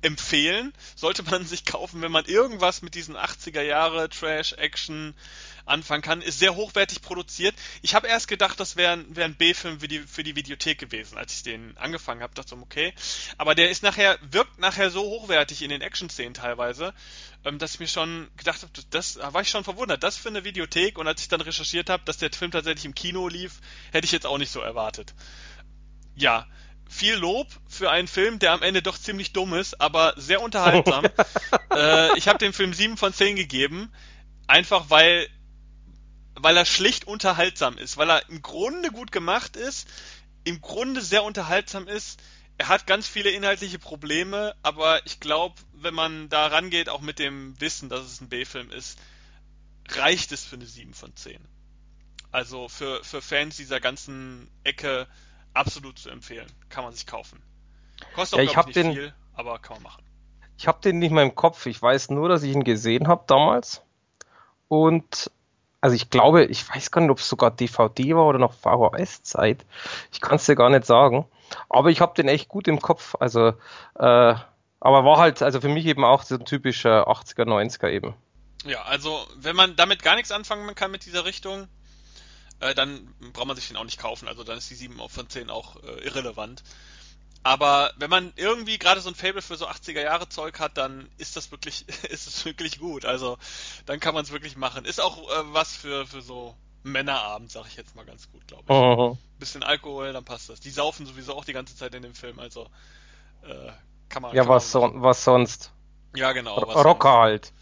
empfehlen. Sollte man sich kaufen, wenn man irgendwas mit diesen 80er Jahre Trash Action anfangen kann. Ist sehr hochwertig produziert. Ich habe erst gedacht, das wäre wär ein B-Film für die, für die Videothek gewesen, als ich den angefangen habe. Dachte so, okay. Aber der ist nachher, wirkt nachher so hochwertig in den Action-Szenen teilweise, ähm, dass ich mir schon gedacht habe, das da war ich schon verwundert. Das für eine Videothek und als ich dann recherchiert habe, dass der Film tatsächlich im Kino lief, hätte ich jetzt auch nicht so erwartet. Ja, viel Lob für einen Film, der am Ende doch ziemlich dumm ist, aber sehr unterhaltsam. äh, ich habe dem Film 7 von 10 gegeben, einfach weil weil er schlicht unterhaltsam ist, weil er im Grunde gut gemacht ist, im Grunde sehr unterhaltsam ist. Er hat ganz viele inhaltliche Probleme, aber ich glaube, wenn man da rangeht, auch mit dem Wissen, dass es ein B-Film ist, reicht es für eine 7 von 10. Also für, für Fans dieser ganzen Ecke absolut zu empfehlen. Kann man sich kaufen. Kostet auch ja, ich, ich nicht den, viel, aber kann man machen. Ich habe den nicht mehr im Kopf. Ich weiß nur, dass ich ihn gesehen habe damals. Und also ich glaube, ich weiß gar nicht, ob es sogar DVD war oder noch VHS-Zeit. Ich kann es dir gar nicht sagen. Aber ich habe den echt gut im Kopf. Also, äh, aber war halt, also für mich eben auch so ein typischer 80er, 90er eben. Ja, also wenn man damit gar nichts anfangen kann mit dieser Richtung, äh, dann braucht man sich den auch nicht kaufen. Also dann ist die 7 von 10 auch äh, irrelevant. Aber wenn man irgendwie gerade so ein Fable für so 80er Jahre Zeug hat, dann ist das wirklich, ist es wirklich gut. Also dann kann man es wirklich machen. Ist auch äh, was für, für so Männerabend, sag ich jetzt mal ganz gut, glaube ich. Mhm. Bisschen Alkohol, dann passt das. Die saufen sowieso auch die ganze Zeit in dem Film, also äh, kann man. Ja, kann was, so, was sonst? Ja, genau. Rocker halt.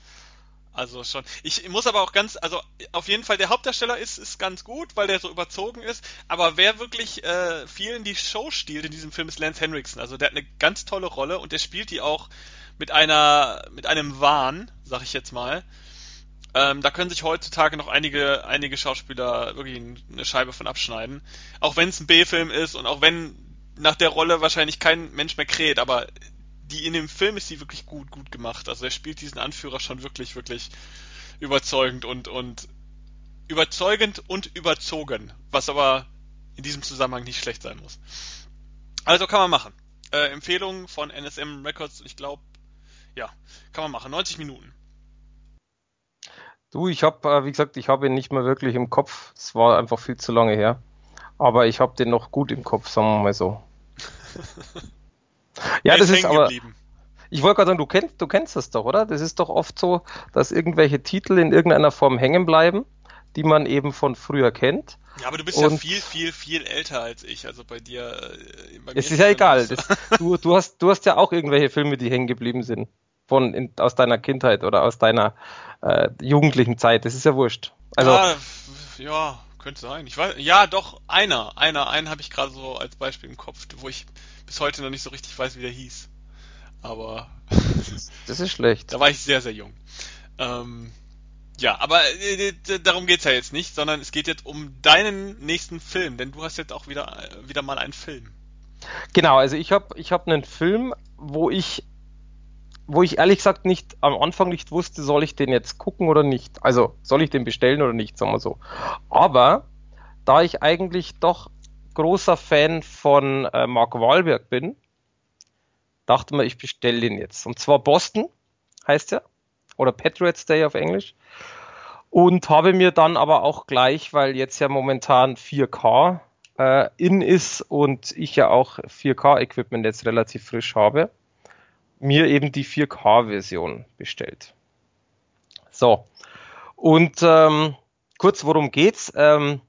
Also schon. Ich muss aber auch ganz, also auf jeden Fall der Hauptdarsteller ist, ist ganz gut, weil der so überzogen ist. Aber wer wirklich äh, vielen die Show stiehlt in diesem Film ist Lance Henriksen. Also der hat eine ganz tolle Rolle und der spielt die auch mit einer, mit einem Wahn, sag ich jetzt mal. Ähm, da können sich heutzutage noch einige, einige Schauspieler wirklich eine Scheibe von abschneiden. Auch wenn es ein B-Film ist und auch wenn nach der Rolle wahrscheinlich kein Mensch mehr kräht, aber die in dem Film ist sie wirklich gut, gut gemacht. Also er spielt diesen Anführer schon wirklich, wirklich überzeugend und, und überzeugend und überzogen, was aber in diesem Zusammenhang nicht schlecht sein muss. Also kann man machen. Äh, Empfehlung von NSM Records, ich glaube, ja, kann man machen. 90 Minuten. Du, ich habe, äh, wie gesagt, ich habe ihn nicht mehr wirklich im Kopf. Es war einfach viel zu lange her. Aber ich habe den noch gut im Kopf, sagen wir mal so. Ja, das ist aber. Geblieben. Ich wollte gerade sagen, du kennst, du kennst das doch, oder? Das ist doch oft so, dass irgendwelche Titel in irgendeiner Form hängen bleiben, die man eben von früher kennt. Ja, aber du bist und ja viel, viel, viel älter als ich. Also bei dir. Äh, bei es ist ja egal. Das, du, du, hast, du hast ja auch irgendwelche Filme, die hängen geblieben sind. Von, in, aus deiner Kindheit oder aus deiner äh, jugendlichen Zeit. Das ist ja wurscht. Also, ja, ja, könnte sein. Ich weiß, ja, doch, einer. Einer, einen habe ich gerade so als Beispiel im Kopf, wo ich bis heute noch nicht so richtig weiß, wie der hieß. Aber. das ist schlecht. Da war ich sehr, sehr jung. Ähm, ja, aber äh, darum geht's ja jetzt nicht, sondern es geht jetzt um deinen nächsten Film, denn du hast jetzt auch wieder, äh, wieder mal einen Film. Genau, also ich habe ich hab einen Film, wo ich, wo ich ehrlich gesagt nicht am Anfang nicht wusste, soll ich den jetzt gucken oder nicht. Also soll ich den bestellen oder nicht, sagen wir so. Aber da ich eigentlich doch großer Fan von äh, Mark Wahlberg bin, dachte mir, ich bestelle den jetzt. Und zwar Boston heißt er oder Patriots Day auf Englisch. Und habe mir dann aber auch gleich, weil jetzt ja momentan 4K äh, in ist und ich ja auch 4K-Equipment jetzt relativ frisch habe, mir eben die 4K-Version bestellt. So. Und ähm, kurz, worum geht's? Ähm,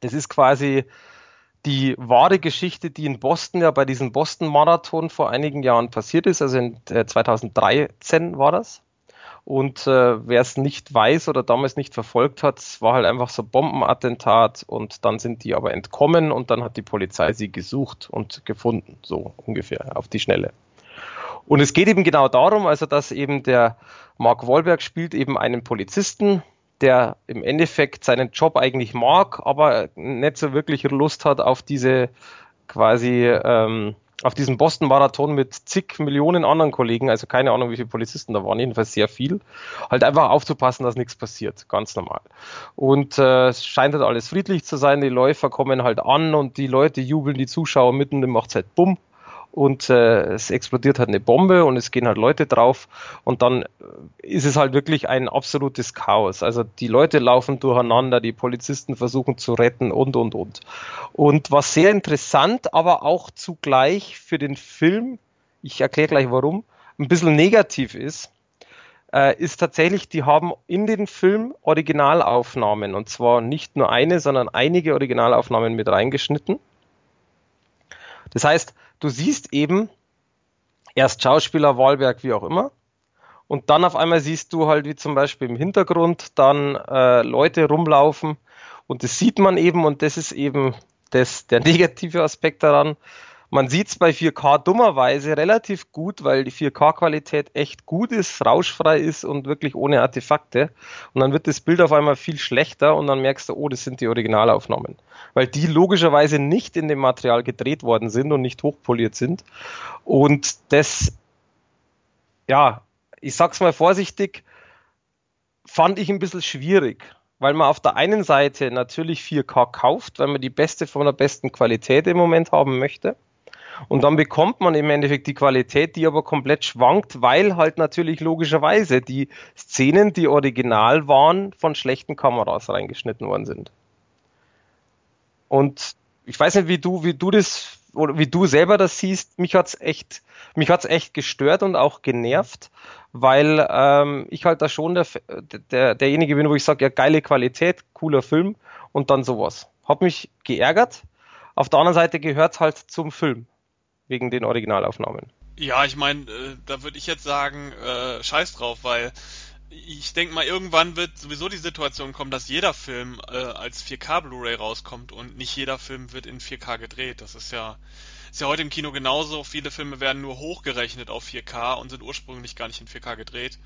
das ist quasi die wahre Geschichte, die in Boston ja bei diesem Boston-Marathon vor einigen Jahren passiert ist. Also in äh, 2013 war das. Und äh, wer es nicht weiß oder damals nicht verfolgt hat, war halt einfach so Bombenattentat und dann sind die aber entkommen und dann hat die Polizei sie gesucht und gefunden, so ungefähr auf die Schnelle. Und es geht eben genau darum, also dass eben der Mark Wahlberg spielt eben einen Polizisten, der im Endeffekt seinen Job eigentlich mag, aber nicht so wirklich Lust hat auf diese quasi ähm, auf diesem Boston-Marathon mit zig Millionen anderen Kollegen, also keine Ahnung, wie viele Polizisten da waren, jedenfalls sehr viel, halt einfach aufzupassen, dass nichts passiert, ganz normal. Und äh, es scheint halt alles friedlich zu sein, die Läufer kommen halt an und die Leute jubeln, die Zuschauer mitten im macht's halt bumm und äh, es explodiert halt eine Bombe und es gehen halt Leute drauf und dann äh, ist es halt wirklich ein absolutes Chaos. Also die Leute laufen durcheinander, die Polizisten versuchen zu retten und und und. Und was sehr interessant, aber auch zugleich für den Film, ich erkläre gleich warum, ein bisschen negativ ist, äh, ist tatsächlich, die haben in den Film Originalaufnahmen und zwar nicht nur eine, sondern einige Originalaufnahmen mit reingeschnitten. Das heißt, du siehst eben erst Schauspieler, Wahlberg, wie auch immer. Und dann auf einmal siehst du halt, wie zum Beispiel im Hintergrund dann äh, Leute rumlaufen. Und das sieht man eben, und das ist eben das, der negative Aspekt daran. Man sieht es bei 4K dummerweise relativ gut, weil die 4K-Qualität echt gut ist, rauschfrei ist und wirklich ohne Artefakte. Und dann wird das Bild auf einmal viel schlechter und dann merkst du, oh, das sind die Originalaufnahmen. Weil die logischerweise nicht in dem Material gedreht worden sind und nicht hochpoliert sind. Und das, ja, ich sag's mal vorsichtig, fand ich ein bisschen schwierig weil man auf der einen Seite natürlich 4K kauft, weil man die beste von der besten Qualität im Moment haben möchte. Und dann bekommt man im Endeffekt die Qualität, die aber komplett schwankt, weil halt natürlich logischerweise die Szenen, die original waren, von schlechten Kameras reingeschnitten worden sind. Und ich weiß nicht, wie du, wie du das oder wie du selber das siehst, mich hat's echt, mich hat's echt gestört und auch genervt, weil ähm, ich halt da schon der, der, derjenige bin, wo ich sage, ja geile Qualität, cooler Film und dann sowas. Hat mich geärgert. Auf der anderen Seite gehört halt zum Film wegen den Originalaufnahmen. Ja, ich meine, äh, da würde ich jetzt sagen, äh, scheiß drauf, weil ich denke mal, irgendwann wird sowieso die Situation kommen, dass jeder Film äh, als 4K Blu-ray rauskommt und nicht jeder Film wird in 4K gedreht. Das ist ja, ist ja heute im Kino genauso. Viele Filme werden nur hochgerechnet auf 4K und sind ursprünglich gar nicht in 4K gedreht.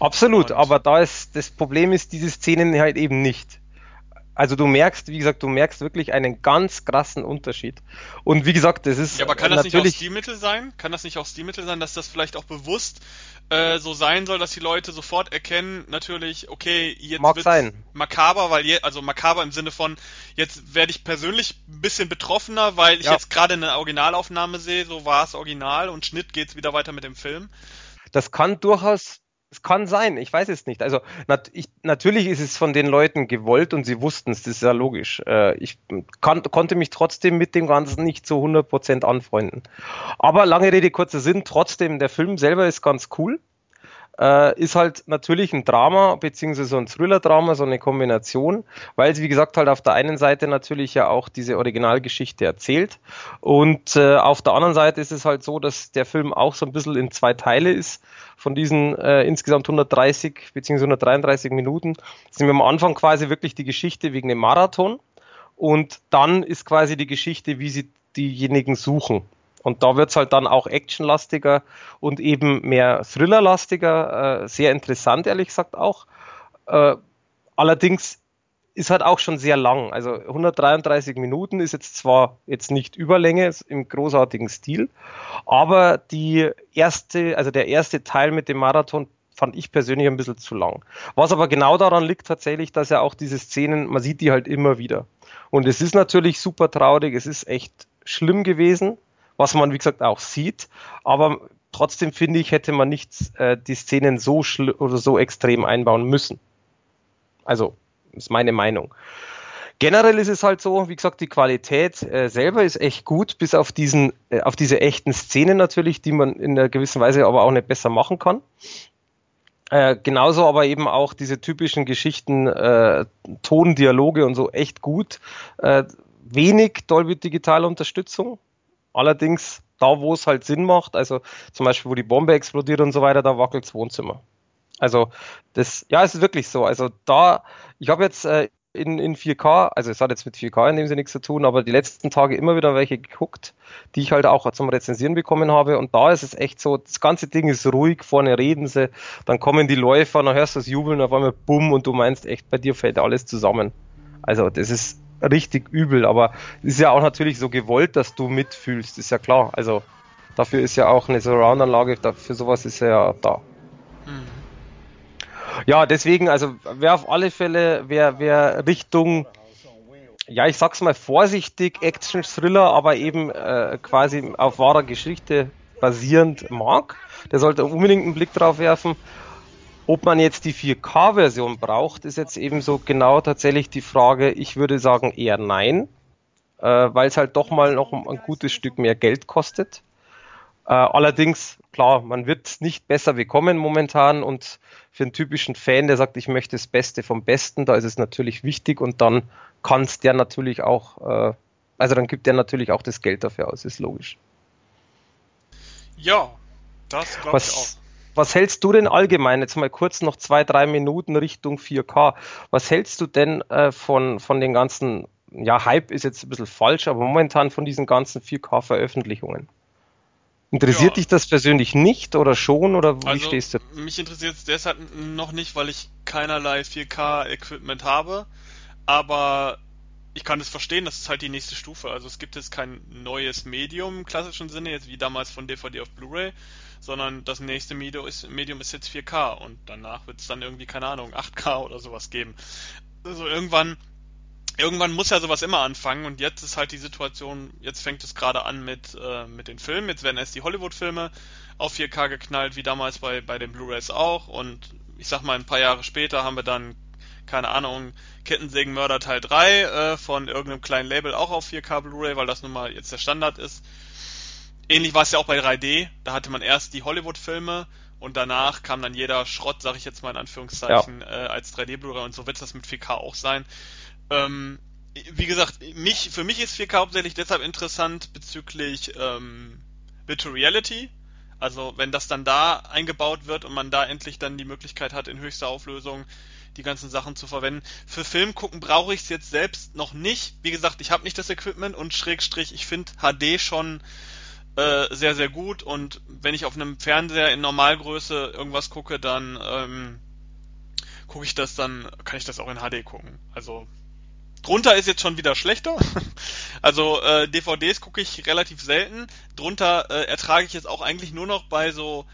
Absolut, und aber da ist das Problem ist diese Szenen halt eben nicht also du merkst, wie gesagt, du merkst wirklich einen ganz krassen Unterschied. Und wie gesagt, das ist. Ja, aber kann das nicht auch Stilmittel sein? Kann das nicht auch Stilmittel sein, dass das vielleicht auch bewusst äh, so sein soll, dass die Leute sofort erkennen, natürlich, okay, jetzt Mag sein. makaber, weil je, also makaber im Sinne von, jetzt werde ich persönlich ein bisschen betroffener, weil ich ja. jetzt gerade eine Originalaufnahme sehe, so war es original und Schnitt geht's wieder weiter mit dem Film. Das kann durchaus es kann sein, ich weiß es nicht. Also nat ich, natürlich ist es von den Leuten gewollt und sie wussten es, das ist ja logisch. Äh, ich kann, konnte mich trotzdem mit dem Ganzen nicht zu 100% anfreunden. Aber lange Rede, kurzer Sinn, trotzdem, der Film selber ist ganz cool. Äh, ist halt natürlich ein Drama, beziehungsweise so ein Thriller-Drama, so eine Kombination, weil es, wie gesagt, halt auf der einen Seite natürlich ja auch diese Originalgeschichte erzählt und äh, auf der anderen Seite ist es halt so, dass der Film auch so ein bisschen in zwei Teile ist. Von diesen äh, insgesamt 130 beziehungsweise 133 Minuten sind wir am Anfang quasi wirklich die Geschichte wegen dem Marathon und dann ist quasi die Geschichte, wie sie diejenigen suchen. Und da wird's halt dann auch actionlastiger und eben mehr thrillerlastiger, äh, sehr interessant, ehrlich gesagt auch. Äh, allerdings ist halt auch schon sehr lang. Also 133 Minuten ist jetzt zwar jetzt nicht Überlänge im großartigen Stil, aber die erste, also der erste Teil mit dem Marathon fand ich persönlich ein bisschen zu lang. Was aber genau daran liegt tatsächlich, dass ja auch diese Szenen, man sieht die halt immer wieder. Und es ist natürlich super traurig, es ist echt schlimm gewesen, was man, wie gesagt, auch sieht. Aber trotzdem finde ich, hätte man nicht äh, die Szenen so oder so extrem einbauen müssen. Also, ist meine Meinung. Generell ist es halt so, wie gesagt, die Qualität äh, selber ist echt gut, bis auf diesen, äh, auf diese echten Szenen natürlich, die man in einer gewissen Weise aber auch nicht besser machen kann. Äh, genauso aber eben auch diese typischen Geschichten, äh, Tondialoge und so echt gut. Äh, wenig Dolby Digital Unterstützung, Allerdings da, wo es halt Sinn macht, also zum Beispiel, wo die Bombe explodiert und so weiter, da wackelt das Wohnzimmer. Also das, ja, es ist wirklich so. Also da, ich habe jetzt äh, in, in 4K, also es hat jetzt mit 4K in dem Sinne nichts zu tun, aber die letzten Tage immer wieder welche geguckt, die ich halt auch zum Rezensieren bekommen habe. Und da ist es echt so, das ganze Ding ist ruhig, vorne reden sie, dann kommen die Läufer, dann hörst du das Jubeln, auf einmal bumm und du meinst echt, bei dir fällt alles zusammen. Also das ist richtig übel, aber es ist ja auch natürlich so gewollt, dass du mitfühlst, ist ja klar. Also dafür ist ja auch eine Surround-Anlage, für sowas ist ja da. Mhm. Ja, deswegen, also wer auf alle Fälle, wer, wer Richtung, ja, ich sag's mal vorsichtig, Action-Thriller, aber eben äh, quasi auf wahrer Geschichte basierend mag, der sollte unbedingt einen Blick drauf werfen. Ob man jetzt die 4K-Version braucht, ist jetzt eben so genau tatsächlich die Frage. Ich würde sagen eher nein, äh, weil es halt doch mal noch ein, gutes Stück mehr Geld kostet. Äh, allerdings, klar, man wird nicht besser bekommen momentan und für einen typischen Fan, der sagt, ich möchte das Beste vom Besten, da ist es natürlich wichtig und dann kann es der natürlich auch, äh, also dann gibt der natürlich auch das Geld dafür aus, ist logisch. Ja, das glaube ich auch was hältst du denn allgemein, jetzt mal kurz noch zwei, drei Minuten Richtung 4K, was hältst du denn äh, von, von den ganzen, ja, Hype ist jetzt ein bisschen falsch, aber momentan von diesen ganzen 4K-Veröffentlichungen? Interessiert ja. dich das persönlich nicht oder schon oder wie also, stehst du? Mich interessiert es deshalb noch nicht, weil ich keinerlei 4K-Equipment habe, aber ich kann es verstehen, das ist halt die nächste Stufe. Also es gibt jetzt kein neues Medium im klassischen Sinne, jetzt wie damals von DVD auf Blu-ray, sondern das nächste Medium ist, Medium ist jetzt 4K und danach wird es dann irgendwie, keine Ahnung, 8K oder sowas geben. Also irgendwann, irgendwann muss ja sowas immer anfangen und jetzt ist halt die Situation, jetzt fängt es gerade an mit, äh, mit den Filmen, jetzt werden erst die Hollywood-Filme auf 4K geknallt, wie damals bei, bei den Blu-rays auch. Und ich sag mal, ein paar Jahre später haben wir dann, keine Ahnung, Kettensägenmörder Teil 3 äh, von irgendeinem kleinen Label auch auf 4K Blu-ray, weil das nun mal jetzt der Standard ist ähnlich war es ja auch bei 3D. Da hatte man erst die Hollywood-Filme und danach kam dann jeder Schrott, sag ich jetzt mal in Anführungszeichen, ja. äh, als 3D Blu-ray und so wird das mit 4K auch sein. Ähm, wie gesagt, mich, für mich ist 4K hauptsächlich deshalb interessant bezüglich ähm, Virtual Reality. Also wenn das dann da eingebaut wird und man da endlich dann die Möglichkeit hat, in höchster Auflösung die ganzen Sachen zu verwenden. Für Film gucken brauche ich es jetzt selbst noch nicht. Wie gesagt, ich habe nicht das Equipment und Schrägstrich, ich finde HD schon äh, sehr, sehr gut und wenn ich auf einem Fernseher in Normalgröße irgendwas gucke, dann ähm, gucke ich das dann, kann ich das auch in HD gucken. Also drunter ist jetzt schon wieder schlechter. also äh, DVDs gucke ich relativ selten. Drunter äh, ertrage ich jetzt auch eigentlich nur noch bei so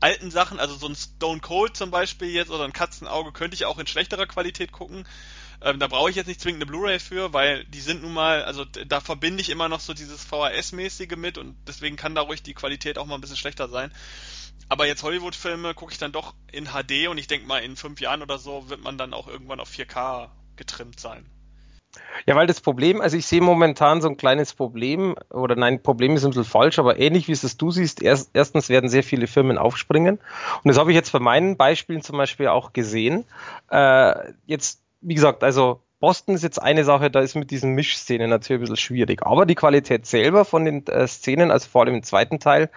alten Sachen, also so ein Stone Cold zum Beispiel jetzt oder ein Katzenauge könnte ich auch in schlechterer Qualität gucken. Ähm, da brauche ich jetzt nicht zwingend eine Blu-ray für, weil die sind nun mal, also da verbinde ich immer noch so dieses VHS-mäßige mit und deswegen kann da ruhig die Qualität auch mal ein bisschen schlechter sein. Aber jetzt Hollywood-Filme gucke ich dann doch in HD und ich denke mal, in fünf Jahren oder so wird man dann auch irgendwann auf 4K getrimmt sein. Ja, weil das Problem, also ich sehe momentan so ein kleines Problem, oder nein, Problem ist ein bisschen falsch, aber ähnlich wie es das du siehst, erst, erstens werden sehr viele Firmen aufspringen. Und das habe ich jetzt bei meinen Beispielen zum Beispiel auch gesehen. Äh, jetzt, wie gesagt, also Boston ist jetzt eine Sache, da ist mit diesen Mischszenen natürlich ein bisschen schwierig. Aber die Qualität selber von den äh, Szenen, also vor allem im zweiten Teil,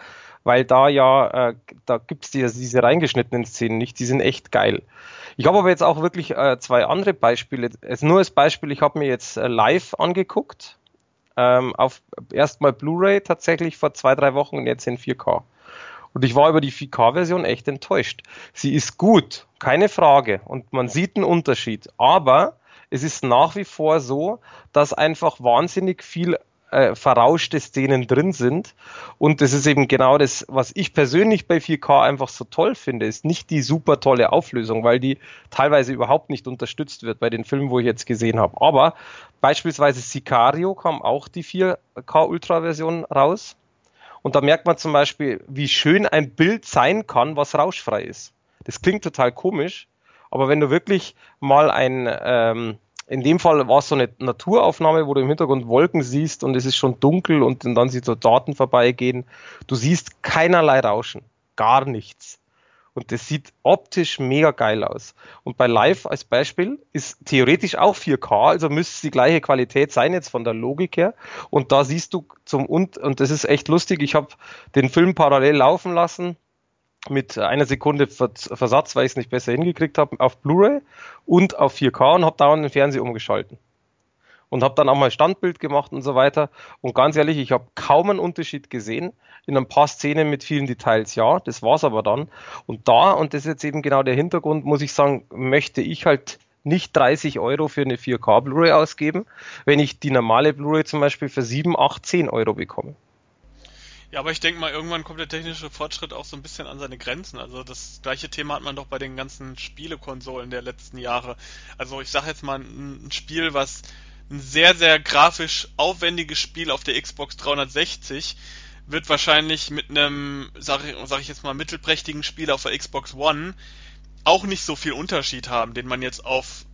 weil da ja, äh, da gibt's die, diese reingeschnittenen Szenen nicht, die sind echt geil. Ich habe aber jetzt auch wirklich äh, zwei andere Beispiele. Jetzt nur als Beispiel, ich habe mir jetzt äh, live angeguckt, ähm, auf erstmal Blu-ray tatsächlich vor zwei, drei Wochen und jetzt in 4K. Und ich war über die 4K-Version echt enttäuscht. Sie ist gut, keine Frage. Und man sieht einen Unterschied. Aber es ist nach wie vor so, dass einfach wahnsinnig viel äh, verrauschte Szenen drin sind. Und das ist eben genau das, was ich persönlich bei 4K einfach so toll finde, ist nicht die super tolle Auflösung, weil die teilweise überhaupt nicht unterstützt wird bei den Filmen, wo ich jetzt gesehen habe. Aber beispielsweise Sicario kam auch die 4K Ultra-Version raus. Und da merkt man zum Beispiel, wie schön ein Bild sein kann, was rauschfrei ist. Das klingt total komisch, aber wenn du wirklich mal ein, ähm, in dem Fall war es so eine Naturaufnahme, wo du im Hintergrund Wolken siehst und es ist schon dunkel und dann siehst du Daten vorbeigehen. Du siehst keinerlei Rauschen, gar nichts. Und das sieht optisch mega geil aus. Und bei Live als Beispiel ist theoretisch auch 4K, also müsste es die gleiche Qualität sein jetzt von der Logik her. Und da siehst du zum und und das ist echt lustig. Ich habe den Film parallel laufen lassen mit einer Sekunde Versatz, weil ich es nicht besser hingekriegt habe, auf Blu-ray und auf 4K und habe dauernd den Fernseher umgeschalten. Und habe dann auch mal Standbild gemacht und so weiter. Und ganz ehrlich, ich habe kaum einen Unterschied gesehen. In ein paar Szenen mit vielen Details, ja, das war's aber dann. Und da, und das ist jetzt eben genau der Hintergrund, muss ich sagen, möchte ich halt nicht 30 Euro für eine 4K Blu-ray ausgeben, wenn ich die normale Blu-ray zum Beispiel für 7, 8, 10 Euro bekomme. Ja, aber ich denke mal, irgendwann kommt der technische Fortschritt auch so ein bisschen an seine Grenzen. Also das gleiche Thema hat man doch bei den ganzen Spielekonsolen der letzten Jahre. Also ich sage jetzt mal ein, Spiel, was ein sehr, sehr grafisch aufwendiges Spiel auf der Xbox 360 wird wahrscheinlich mit einem, sag ich, sag ich jetzt mal, mittelprächtigen Spiel auf der Xbox One auch nicht so viel Unterschied haben, den man jetzt auf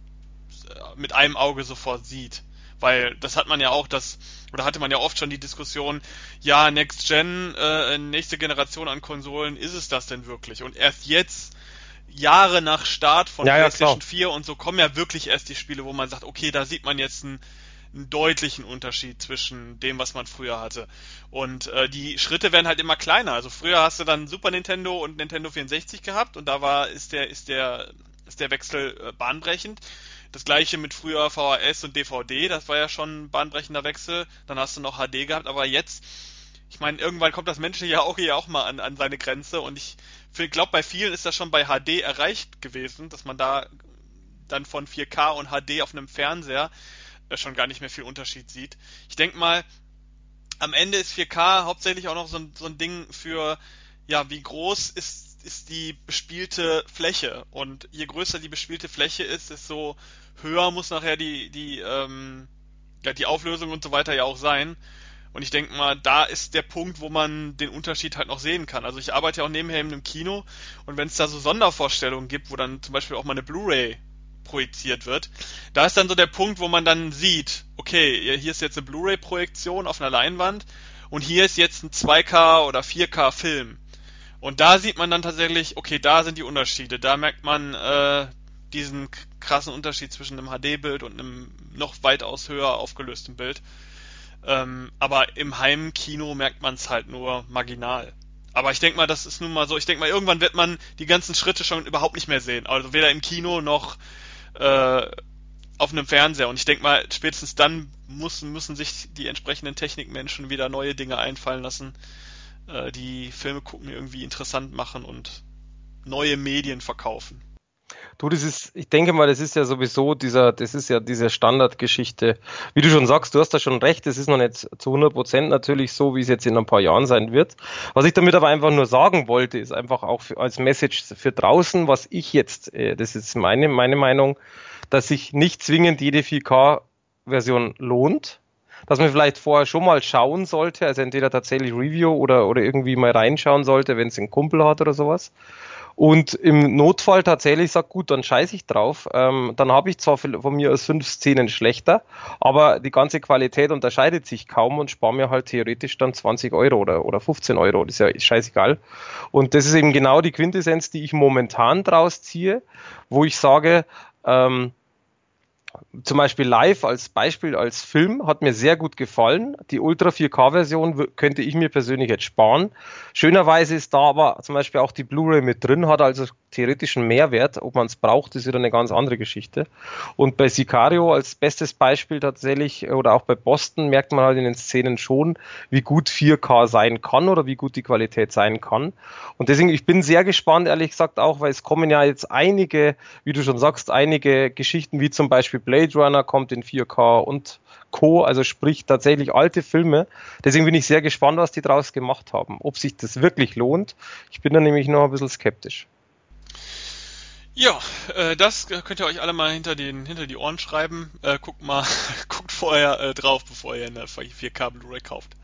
äh, mit einem Auge sofort sieht. Weil das hat man ja auch, das oder hatte man ja oft schon die Diskussion, ja, Next Gen, äh, nächste Generation an Konsolen, ist es das denn wirklich? Und erst jetzt, Jahre nach Start von ja, PlayStation ja, 4 und so, kommen ja wirklich erst die Spiele, wo man sagt, okay, da sieht man jetzt einen, einen deutlichen Unterschied zwischen dem, was man früher hatte. Und äh, die Schritte werden halt immer kleiner. Also früher hast du dann Super Nintendo und Nintendo 64 gehabt und da war, ist der, ist der, ist der Wechsel äh, bahnbrechend. Das gleiche mit früher VHS und DVD, das war ja schon ein bahnbrechender Wechsel. Dann hast du noch HD gehabt, aber jetzt, ich meine, irgendwann kommt das menschliche Auge ja auch mal an, an seine Grenze und ich glaube, bei vielen ist das schon bei HD erreicht gewesen, dass man da dann von 4K und HD auf einem Fernseher äh, schon gar nicht mehr viel Unterschied sieht. Ich denke mal, am Ende ist 4K hauptsächlich auch noch so ein, so ein Ding für, ja, wie groß ist ist die bespielte Fläche. Und je größer die bespielte Fläche ist, desto höher muss nachher die, die, ähm, ja, die Auflösung und so weiter ja auch sein. Und ich denke mal, da ist der Punkt, wo man den Unterschied halt noch sehen kann. Also ich arbeite ja auch nebenher in einem Kino und wenn es da so Sondervorstellungen gibt, wo dann zum Beispiel auch mal eine Blu-ray projiziert wird, da ist dann so der Punkt, wo man dann sieht, okay, hier ist jetzt eine Blu-ray-Projektion auf einer Leinwand und hier ist jetzt ein 2K oder 4K Film. Und da sieht man dann tatsächlich, okay, da sind die Unterschiede. Da merkt man äh, diesen krassen Unterschied zwischen einem HD-Bild und einem noch weitaus höher aufgelösten Bild. Ähm, aber im Heimkino merkt man es halt nur marginal. Aber ich denke mal, das ist nun mal so. Ich denke mal, irgendwann wird man die ganzen Schritte schon überhaupt nicht mehr sehen. Also weder im Kino noch äh, auf einem Fernseher. Und ich denke mal, spätestens dann müssen, müssen sich die entsprechenden Technikmenschen wieder neue Dinge einfallen lassen, äh, die Filme gucken irgendwie interessant machen und neue Medien verkaufen. Du, das ist, ich denke mal, das ist ja sowieso dieser, das ist ja diese Standardgeschichte. Wie du schon sagst, du hast da schon recht, es ist noch nicht zu 100 Prozent natürlich so, wie es jetzt in ein paar Jahren sein wird. Was ich damit aber einfach nur sagen wollte, ist einfach auch für, als Message für draußen, was ich jetzt, äh, das ist meine, meine Meinung, dass sich nicht zwingend jede 4K-Version lohnt, dass man vielleicht vorher schon mal schauen sollte, also entweder tatsächlich Review oder, oder irgendwie mal reinschauen sollte, wenn es einen Kumpel hat oder sowas. Und im Notfall tatsächlich sagt, gut, dann scheiße ich drauf. Ähm, dann habe ich zwar von mir aus fünf Szenen schlechter, aber die ganze Qualität unterscheidet sich kaum und spare mir halt theoretisch dann 20 Euro oder, oder 15 Euro. Das ist ja scheißegal. Und das ist eben genau die Quintessenz, die ich momentan draus ziehe, wo ich sage, ähm, zum Beispiel live als Beispiel als Film hat mir sehr gut gefallen. Die Ultra 4K-Version könnte ich mir persönlich jetzt sparen. Schönerweise ist da aber zum Beispiel auch die Blu-ray mit drin, hat also theoretischen Mehrwert. Ob man es braucht, ist wieder eine ganz andere Geschichte. Und bei Sicario als bestes Beispiel tatsächlich oder auch bei Boston merkt man halt in den Szenen schon, wie gut 4K sein kann oder wie gut die Qualität sein kann. Und deswegen, ich bin sehr gespannt, ehrlich gesagt auch, weil es kommen ja jetzt einige, wie du schon sagst, einige Geschichten wie zum Beispiel Blade Runner kommt in 4K und Co., also sprich tatsächlich alte Filme. Deswegen bin ich sehr gespannt, was die draus gemacht haben. Ob sich das wirklich lohnt. Ich bin da nämlich noch ein bisschen skeptisch. Ja, äh, das könnt ihr euch alle mal hinter, den, hinter die Ohren schreiben. Äh, guckt mal, guckt vorher äh, drauf, bevor ihr eine 4K Blu-ray kauft.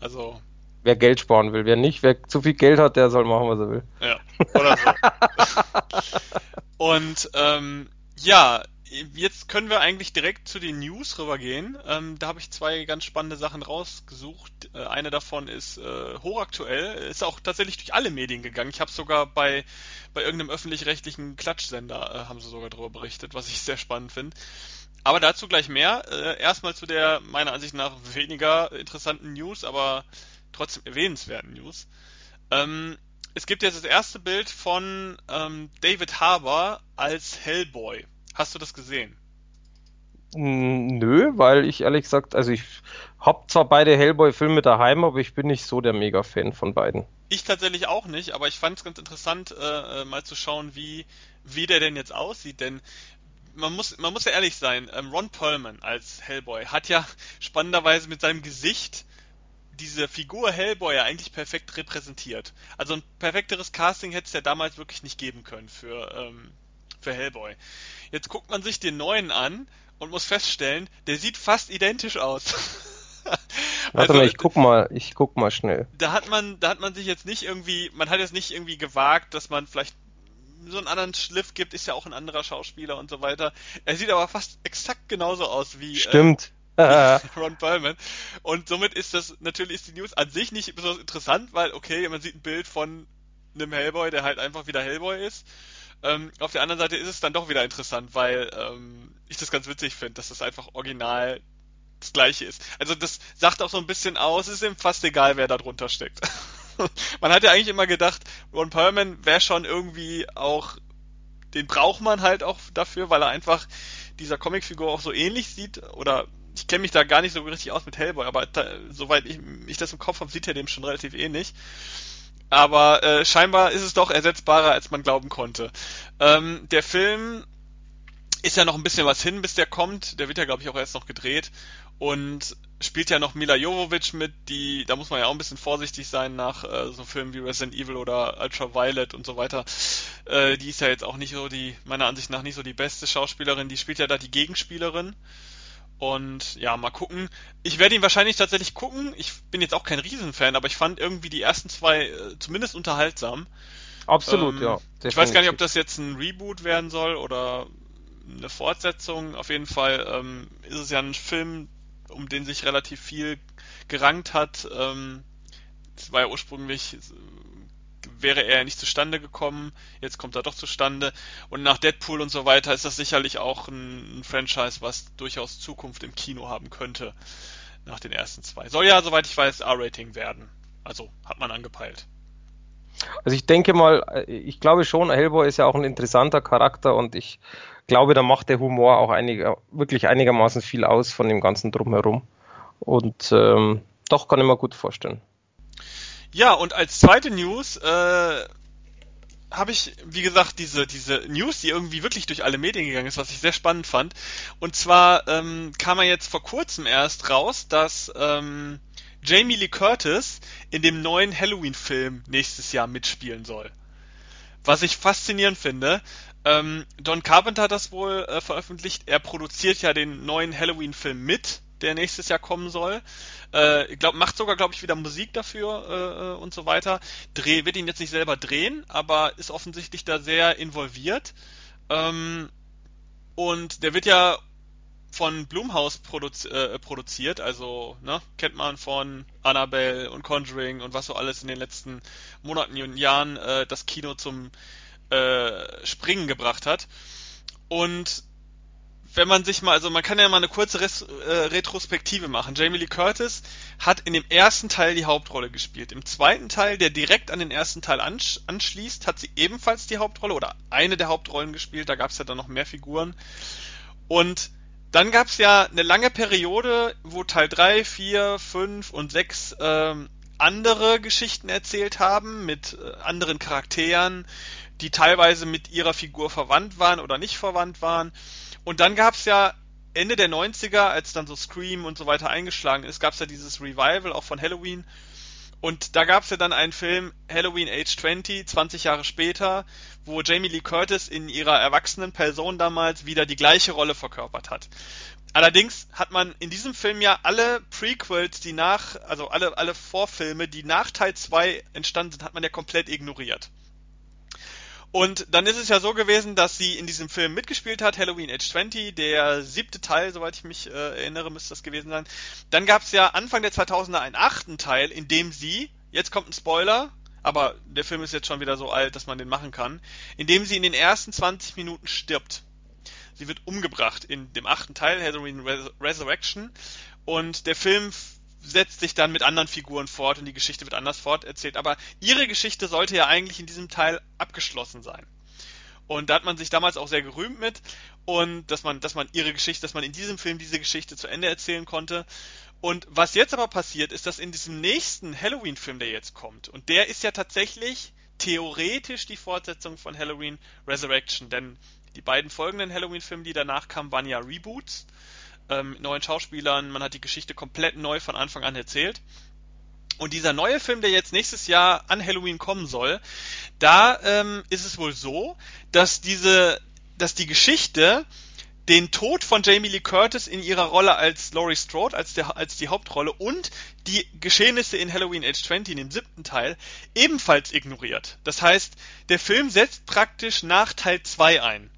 Also. Wer Geld sparen will, wer nicht, wer zu viel Geld hat, der soll machen, was er will. Ja, oder so. Und ähm, ja, jetzt können wir eigentlich direkt zu den News rübergehen. Ähm, da habe ich zwei ganz spannende Sachen rausgesucht. Äh, eine davon ist äh, hochaktuell, ist auch tatsächlich durch alle Medien gegangen. Ich habe sogar bei, bei irgendeinem öffentlich-rechtlichen Klatschsender äh, haben sie sogar darüber berichtet, was ich sehr spannend finde. Aber dazu gleich mehr. Äh, erstmal zu der meiner Ansicht nach weniger interessanten News, aber trotzdem erwähnenswerten News. Ähm, es gibt jetzt das erste Bild von ähm, David Harbour als Hellboy. Hast du das gesehen? Nö, weil ich ehrlich gesagt, also ich habe zwar beide Hellboy-Filme daheim, aber ich bin nicht so der Mega-Fan von beiden. Ich tatsächlich auch nicht, aber ich fand es ganz interessant, äh, äh, mal zu schauen, wie, wie der denn jetzt aussieht, denn man muss, man muss ja ehrlich sein, ähm, Ron Perlman als Hellboy hat ja spannenderweise mit seinem Gesicht diese Figur Hellboy ja eigentlich perfekt repräsentiert. Also ein perfekteres Casting hätte es ja damals wirklich nicht geben können für, ähm, für Hellboy. Jetzt guckt man sich den neuen an und muss feststellen, der sieht fast identisch aus. Warte also, mal, ich guck mal, ich guck mal schnell. Da hat man, da hat man sich jetzt nicht irgendwie, man hat jetzt nicht irgendwie gewagt, dass man vielleicht so einen anderen Schliff gibt, ist ja auch ein anderer Schauspieler und so weiter. Er sieht aber fast exakt genauso aus wie, äh, Stimmt. Äh, Ron Perlman. Und somit ist das, natürlich ist die News an sich nicht besonders interessant, weil, okay, man sieht ein Bild von einem Hellboy, der halt einfach wieder Hellboy ist. Ähm, auf der anderen Seite ist es dann doch wieder interessant, weil ähm, ich das ganz witzig finde, dass das einfach original das gleiche ist. Also das sagt auch so ein bisschen aus, es ist ihm fast egal, wer da drunter steckt. man hat ja eigentlich immer gedacht, Ron Perlman wäre schon irgendwie auch, den braucht man halt auch dafür, weil er einfach dieser Comicfigur auch so ähnlich sieht oder ich kenne mich da gar nicht so richtig aus mit Hellboy, aber da, soweit ich, ich das im Kopf habe, sieht er dem schon relativ ähnlich. Aber äh, scheinbar ist es doch ersetzbarer, als man glauben konnte. Ähm, der Film ist ja noch ein bisschen was hin, bis der kommt. Der wird ja, glaube ich, auch erst noch gedreht. Und spielt ja noch Mila Jovovich mit, die, da muss man ja auch ein bisschen vorsichtig sein nach äh, so Filmen wie Resident Evil oder Ultraviolet und so weiter. Äh, die ist ja jetzt auch nicht so die, meiner Ansicht nach nicht so die beste Schauspielerin. Die spielt ja da die Gegenspielerin. Und ja, mal gucken. Ich werde ihn wahrscheinlich tatsächlich gucken. Ich bin jetzt auch kein Riesenfan, aber ich fand irgendwie die ersten zwei äh, zumindest unterhaltsam. Absolut, ähm, ja. Definitiv. Ich weiß gar nicht, ob das jetzt ein Reboot werden soll oder eine Fortsetzung. Auf jeden Fall ähm, ist es ja ein Film, um den sich relativ viel gerankt hat. Ähm, es war ja ursprünglich wäre er nicht zustande gekommen. Jetzt kommt er doch zustande. Und nach Deadpool und so weiter ist das sicherlich auch ein, ein Franchise, was durchaus Zukunft im Kino haben könnte. Nach den ersten zwei. Soll ja, soweit ich weiß, R-Rating werden. Also hat man angepeilt. Also ich denke mal, äh, ich glaube schon, Hellboy ist ja auch ein interessanter Charakter und ich glaube, da macht der Humor auch einiger, wirklich einigermaßen viel aus von dem ganzen Drumherum. Und ähm, doch kann ich mir gut vorstellen. Ja, und als zweite News äh, habe ich, wie gesagt, diese, diese News, die irgendwie wirklich durch alle Medien gegangen ist, was ich sehr spannend fand. Und zwar ähm, kam er jetzt vor kurzem erst raus, dass ähm, Jamie Lee Curtis in dem neuen Halloween-Film nächstes Jahr mitspielen soll. Was ich faszinierend finde. Ähm, Don Carpenter hat das wohl äh, veröffentlicht. Er produziert ja den neuen Halloween-Film mit der nächstes Jahr kommen soll. Äh, glaub, macht sogar, glaube ich, wieder Musik dafür äh, und so weiter. Dreh, wird ihn jetzt nicht selber drehen, aber ist offensichtlich da sehr involviert. Ähm, und der wird ja von Blumhouse produzi äh, produziert, also ne, kennt man von Annabelle und Conjuring und was so alles in den letzten Monaten und Jahren äh, das Kino zum äh, Springen gebracht hat. Und wenn man sich mal, also man kann ja mal eine kurze Res äh, Retrospektive machen. Jamie Lee Curtis hat in dem ersten Teil die Hauptrolle gespielt. Im zweiten Teil, der direkt an den ersten Teil ansch anschließt, hat sie ebenfalls die Hauptrolle oder eine der Hauptrollen gespielt. Da gab es ja dann noch mehr Figuren. Und dann gab es ja eine lange Periode, wo Teil 3, 4, 5 und 6 ähm, andere Geschichten erzählt haben mit äh, anderen Charakteren, die teilweise mit ihrer Figur verwandt waren oder nicht verwandt waren. Und dann gab es ja Ende der 90er, als dann so Scream und so weiter eingeschlagen ist, gab es ja dieses Revival auch von Halloween. Und da gab es ja dann einen Film Halloween Age 20, 20 Jahre später, wo Jamie Lee Curtis in ihrer erwachsenen Person damals wieder die gleiche Rolle verkörpert hat. Allerdings hat man in diesem Film ja alle Prequels, die nach, also alle, alle Vorfilme, die nach Teil 2 entstanden sind, hat man ja komplett ignoriert. Und dann ist es ja so gewesen, dass sie in diesem Film mitgespielt hat, Halloween Age 20, der siebte Teil, soweit ich mich äh, erinnere, müsste das gewesen sein. Dann gab es ja Anfang der 2000er einen achten Teil, in dem sie, jetzt kommt ein Spoiler, aber der Film ist jetzt schon wieder so alt, dass man den machen kann, in dem sie in den ersten 20 Minuten stirbt. Sie wird umgebracht in dem achten Teil, Halloween Res Resurrection. Und der Film setzt sich dann mit anderen Figuren fort und die Geschichte wird anders forterzählt. Aber ihre Geschichte sollte ja eigentlich in diesem Teil abgeschlossen sein. Und da hat man sich damals auch sehr gerühmt mit und dass man, dass man ihre Geschichte, dass man in diesem Film diese Geschichte zu Ende erzählen konnte. Und was jetzt aber passiert, ist, dass in diesem nächsten Halloween-Film, der jetzt kommt, und der ist ja tatsächlich theoretisch die Fortsetzung von Halloween Resurrection, denn die beiden folgenden Halloween-Filme, die danach kamen, waren ja Reboots ähm, neuen Schauspielern. Man hat die Geschichte komplett neu von Anfang an erzählt. Und dieser neue Film, der jetzt nächstes Jahr an Halloween kommen soll, da ähm, ist es wohl so, dass diese, dass die Geschichte den Tod von Jamie Lee Curtis in ihrer Rolle als Laurie Strode, als, der, als die Hauptrolle und die Geschehnisse in Halloween Age 20 in dem siebten Teil ebenfalls ignoriert. Das heißt, der Film setzt praktisch nach Teil 2 ein.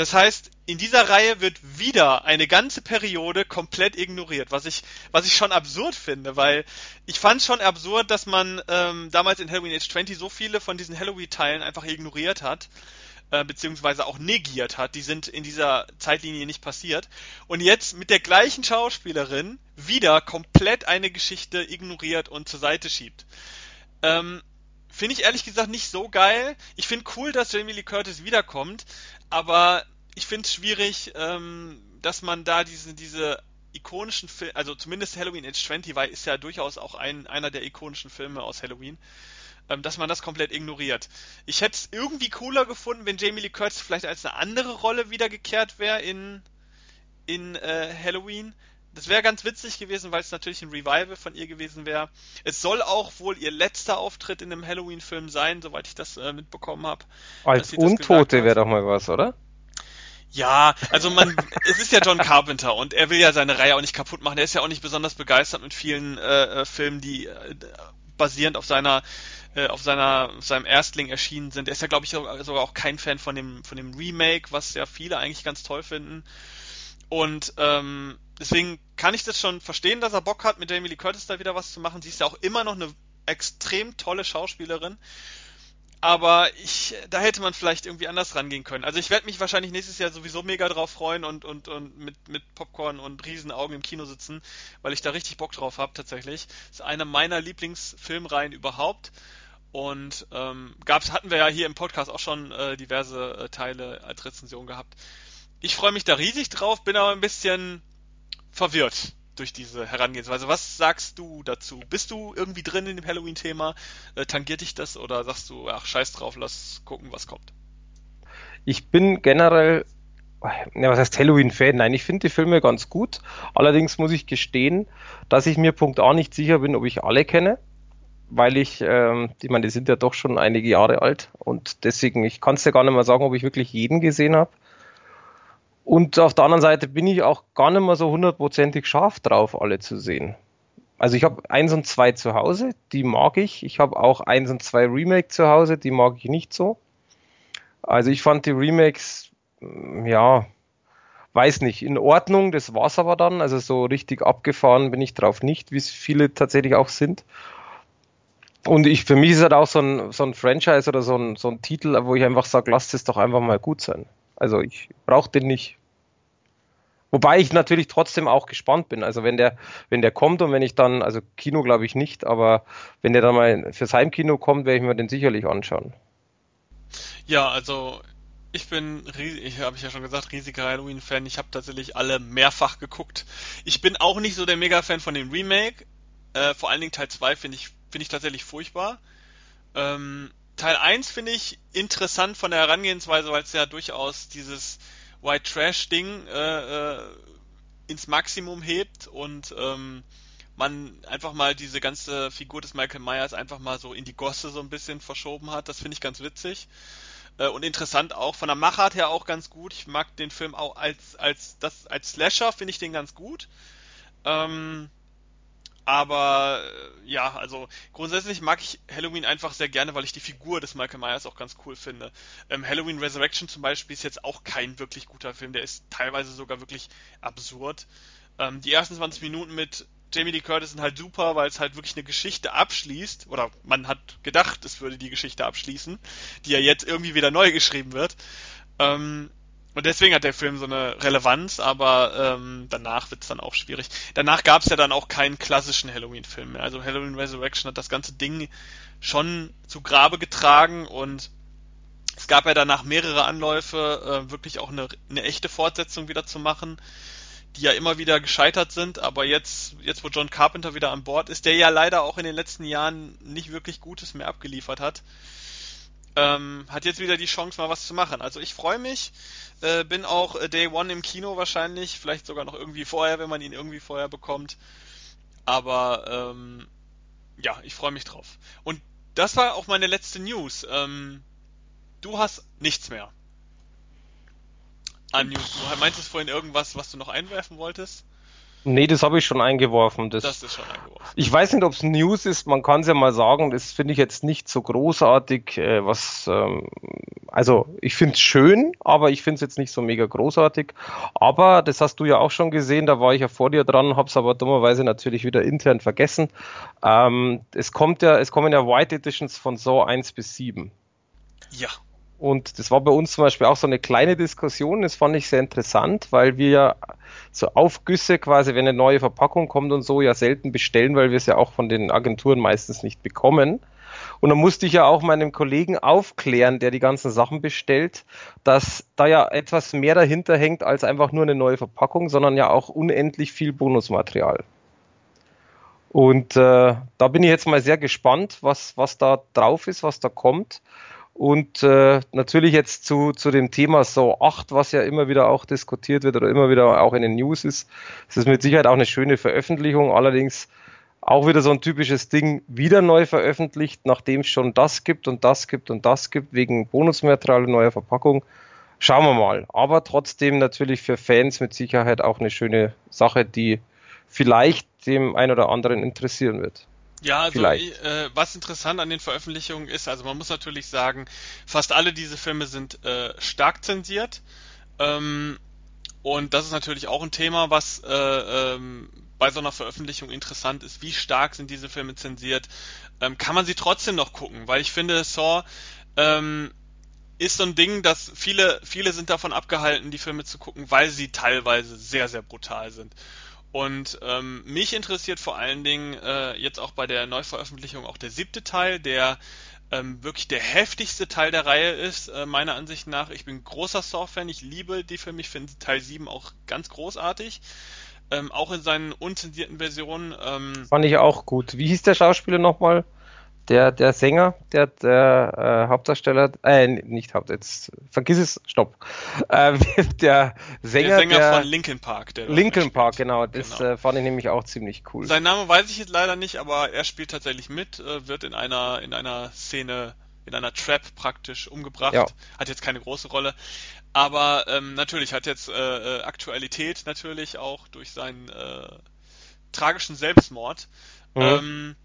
Das heißt, in dieser Reihe wird wieder eine ganze Periode komplett ignoriert, was ich, was ich schon absurd finde, weil ich fand schon absurd, dass man ähm, damals in Halloween Age 20 so viele von diesen Halloween-Teilen einfach ignoriert hat, äh, beziehungsweise auch negiert hat. Die sind in dieser Zeitlinie nicht passiert. Und jetzt mit der gleichen Schauspielerin wieder komplett eine Geschichte ignoriert und zur Seite schiebt. Ähm, Finde ich ehrlich gesagt nicht so geil. Ich finde cool, dass Jamie Lee Curtis wiederkommt, aber ich finde es schwierig, ähm, dass man da diese, diese ikonischen Filme, also zumindest Halloween Age 20 war, ist ja durchaus auch ein, einer der ikonischen Filme aus Halloween, ähm, dass man das komplett ignoriert. Ich hätte es irgendwie cooler gefunden, wenn Jamie Lee Curtis vielleicht als eine andere Rolle wiedergekehrt wäre in, in äh, Halloween. Das wäre ganz witzig gewesen, weil es natürlich ein Revival von ihr gewesen wäre. Es soll auch wohl ihr letzter Auftritt in einem Halloween-Film sein, soweit ich das äh, mitbekommen habe. Als Untote wäre doch mal was, oder? Ja, also man, es ist ja John Carpenter und er will ja seine Reihe auch nicht kaputt machen. Er ist ja auch nicht besonders begeistert mit vielen äh, äh Filmen, die äh, basierend auf seiner äh, auf seiner auf seinem Erstling erschienen sind. Er ist ja glaube ich sogar auch kein Fan von dem von dem Remake, was ja viele eigentlich ganz toll finden. Und ähm, deswegen kann ich das schon verstehen, dass er Bock hat, mit Jamie Lee Curtis da wieder was zu machen. Sie ist ja auch immer noch eine extrem tolle Schauspielerin. Aber ich, da hätte man vielleicht irgendwie anders rangehen können. Also ich werde mich wahrscheinlich nächstes Jahr sowieso mega drauf freuen und, und, und mit, mit Popcorn und Riesenaugen im Kino sitzen, weil ich da richtig Bock drauf habe tatsächlich. Das ist eine meiner Lieblingsfilmreihen überhaupt. Und ähm, gab's, hatten wir ja hier im Podcast auch schon äh, diverse äh, Teile als Rezension gehabt. Ich freue mich da riesig drauf, bin aber ein bisschen verwirrt durch diese Herangehensweise. Was sagst du dazu? Bist du irgendwie drin in dem Halloween-Thema? Äh, tangiert dich das oder sagst du, ach scheiß drauf, lass gucken, was kommt? Ich bin generell, ja, was heißt Halloween-Fan? Nein, ich finde die Filme ganz gut. Allerdings muss ich gestehen, dass ich mir Punkt A nicht sicher bin, ob ich alle kenne. Weil ich, ähm, ich meine, die sind ja doch schon einige Jahre alt und deswegen, ich kann es ja gar nicht mehr sagen, ob ich wirklich jeden gesehen habe. Und auf der anderen Seite bin ich auch gar nicht mehr so hundertprozentig scharf drauf, alle zu sehen. Also ich habe eins und zwei zu Hause, die mag ich. Ich habe auch eins und zwei Remake zu Hause, die mag ich nicht so. Also ich fand die Remakes, mm, ja, weiß nicht, in Ordnung, das war's aber dann. Also so richtig abgefahren bin ich drauf nicht, wie es viele tatsächlich auch sind. Und ich, für mich ist halt auch so ein, so ein Franchise oder so ein, so ein Titel, wo ich einfach sage, lasst es doch einfach mal gut sein. Also ich brauche den nicht. Wobei ich natürlich trotzdem auch gespannt bin. Also wenn der, wenn der kommt und wenn ich dann, also Kino glaube ich nicht, aber wenn der dann mal fürs Heimkino kommt, werde ich mir den sicherlich anschauen. Ja, also ich bin, ich habe ich ja schon gesagt, riesiger Halloween-Fan. Ich habe tatsächlich alle mehrfach geguckt. Ich bin auch nicht so der Mega-Fan von dem Remake. Äh, vor allen Dingen Teil 2 finde ich, finde ich tatsächlich furchtbar. Ähm, Teil 1 finde ich interessant von der Herangehensweise, weil es ja durchaus dieses White Trash Ding äh, äh, ins Maximum hebt und ähm, man einfach mal diese ganze Figur des Michael Myers einfach mal so in die Gosse so ein bisschen verschoben hat. Das finde ich ganz witzig äh, und interessant auch von der Machart her auch ganz gut. Ich mag den Film auch als als das als Slasher finde ich den ganz gut. Ähm, aber äh, ja, also grundsätzlich mag ich Halloween einfach sehr gerne, weil ich die Figur des Michael Myers auch ganz cool finde. Ähm, Halloween Resurrection zum Beispiel ist jetzt auch kein wirklich guter Film, der ist teilweise sogar wirklich absurd. Ähm, die ersten 20 Minuten mit Jamie Lee Curtis sind halt super, weil es halt wirklich eine Geschichte abschließt, oder man hat gedacht, es würde die Geschichte abschließen, die ja jetzt irgendwie wieder neu geschrieben wird. Ähm, und deswegen hat der Film so eine Relevanz, aber ähm, danach wird es dann auch schwierig. Danach gab es ja dann auch keinen klassischen Halloween-Film mehr. Also Halloween Resurrection hat das ganze Ding schon zu Grabe getragen und es gab ja danach mehrere Anläufe, äh, wirklich auch eine, eine echte Fortsetzung wieder zu machen, die ja immer wieder gescheitert sind, aber jetzt, jetzt wo John Carpenter wieder an Bord ist, der ja leider auch in den letzten Jahren nicht wirklich Gutes mehr abgeliefert hat, ähm, hat jetzt wieder die Chance, mal was zu machen. Also ich freue mich, äh, bin auch äh, Day One im Kino wahrscheinlich, vielleicht sogar noch irgendwie vorher, wenn man ihn irgendwie vorher bekommt. Aber ähm, ja, ich freue mich drauf. Und das war auch meine letzte News. Ähm, du hast nichts mehr an News. Du meintest vorhin irgendwas, was du noch einwerfen wolltest? Nee, das habe ich schon eingeworfen. Das, das ist schon eingeworfen. Ich weiß nicht, ob es News ist, man kann es ja mal sagen, das finde ich jetzt nicht so großartig, äh, was, ähm, also ich finde es schön, aber ich finde es jetzt nicht so mega großartig. Aber das hast du ja auch schon gesehen, da war ich ja vor dir dran, habe es aber dummerweise natürlich wieder intern vergessen. Ähm, es kommt ja, es kommen ja White Editions von Saw 1 bis 7. Ja. Und das war bei uns zum Beispiel auch so eine kleine Diskussion, das fand ich sehr interessant, weil wir ja so Aufgüsse quasi, wenn eine neue Verpackung kommt und so, ja selten bestellen, weil wir es ja auch von den Agenturen meistens nicht bekommen. Und dann musste ich ja auch meinem Kollegen aufklären, der die ganzen Sachen bestellt, dass da ja etwas mehr dahinter hängt als einfach nur eine neue Verpackung, sondern ja auch unendlich viel Bonusmaterial. Und äh, da bin ich jetzt mal sehr gespannt, was, was da drauf ist, was da kommt. Und äh, natürlich jetzt zu, zu dem Thema So 8, was ja immer wieder auch diskutiert wird oder immer wieder auch in den News ist. Es ist mit Sicherheit auch eine schöne Veröffentlichung, allerdings auch wieder so ein typisches Ding, wieder neu veröffentlicht, nachdem es schon das gibt und das gibt und das gibt, wegen Bonusmaterial und neuer Verpackung. Schauen wir mal. Aber trotzdem natürlich für Fans mit Sicherheit auch eine schöne Sache, die vielleicht dem ein oder anderen interessieren wird. Ja, also äh, was interessant an den Veröffentlichungen ist, also man muss natürlich sagen, fast alle diese Filme sind äh, stark zensiert. Ähm, und das ist natürlich auch ein Thema, was äh, ähm, bei so einer Veröffentlichung interessant ist. Wie stark sind diese Filme zensiert? Ähm, kann man sie trotzdem noch gucken? Weil ich finde, Saw ähm, ist so ein Ding, dass viele, viele sind davon abgehalten, die Filme zu gucken, weil sie teilweise sehr, sehr brutal sind. Und ähm, mich interessiert vor allen Dingen äh, jetzt auch bei der Neuveröffentlichung auch der siebte Teil, der ähm, wirklich der heftigste Teil der Reihe ist, äh, meiner Ansicht nach. Ich bin großer Saw-Fan, ich liebe die Filme, ich finde Teil 7 auch ganz großartig. Ähm, auch in seinen unzensierten Versionen. Ähm, Fand ich auch gut. Wie hieß der Schauspieler nochmal? Der, der Sänger, der, der äh, Hauptdarsteller, äh, nicht Haupt, jetzt vergiss es, stopp. Äh, der Sänger, der Sänger der, von Linkin Park, der Linkin Park, genau, das genau. Äh, fand ich nämlich auch ziemlich cool. Sein Name weiß ich jetzt leider nicht, aber er spielt tatsächlich mit, äh, wird in einer in einer Szene in einer Trap praktisch umgebracht. Ja. Hat jetzt keine große Rolle. Aber ähm, natürlich hat jetzt äh, äh, Aktualität natürlich auch durch seinen äh, tragischen Selbstmord. Mhm. Ähm,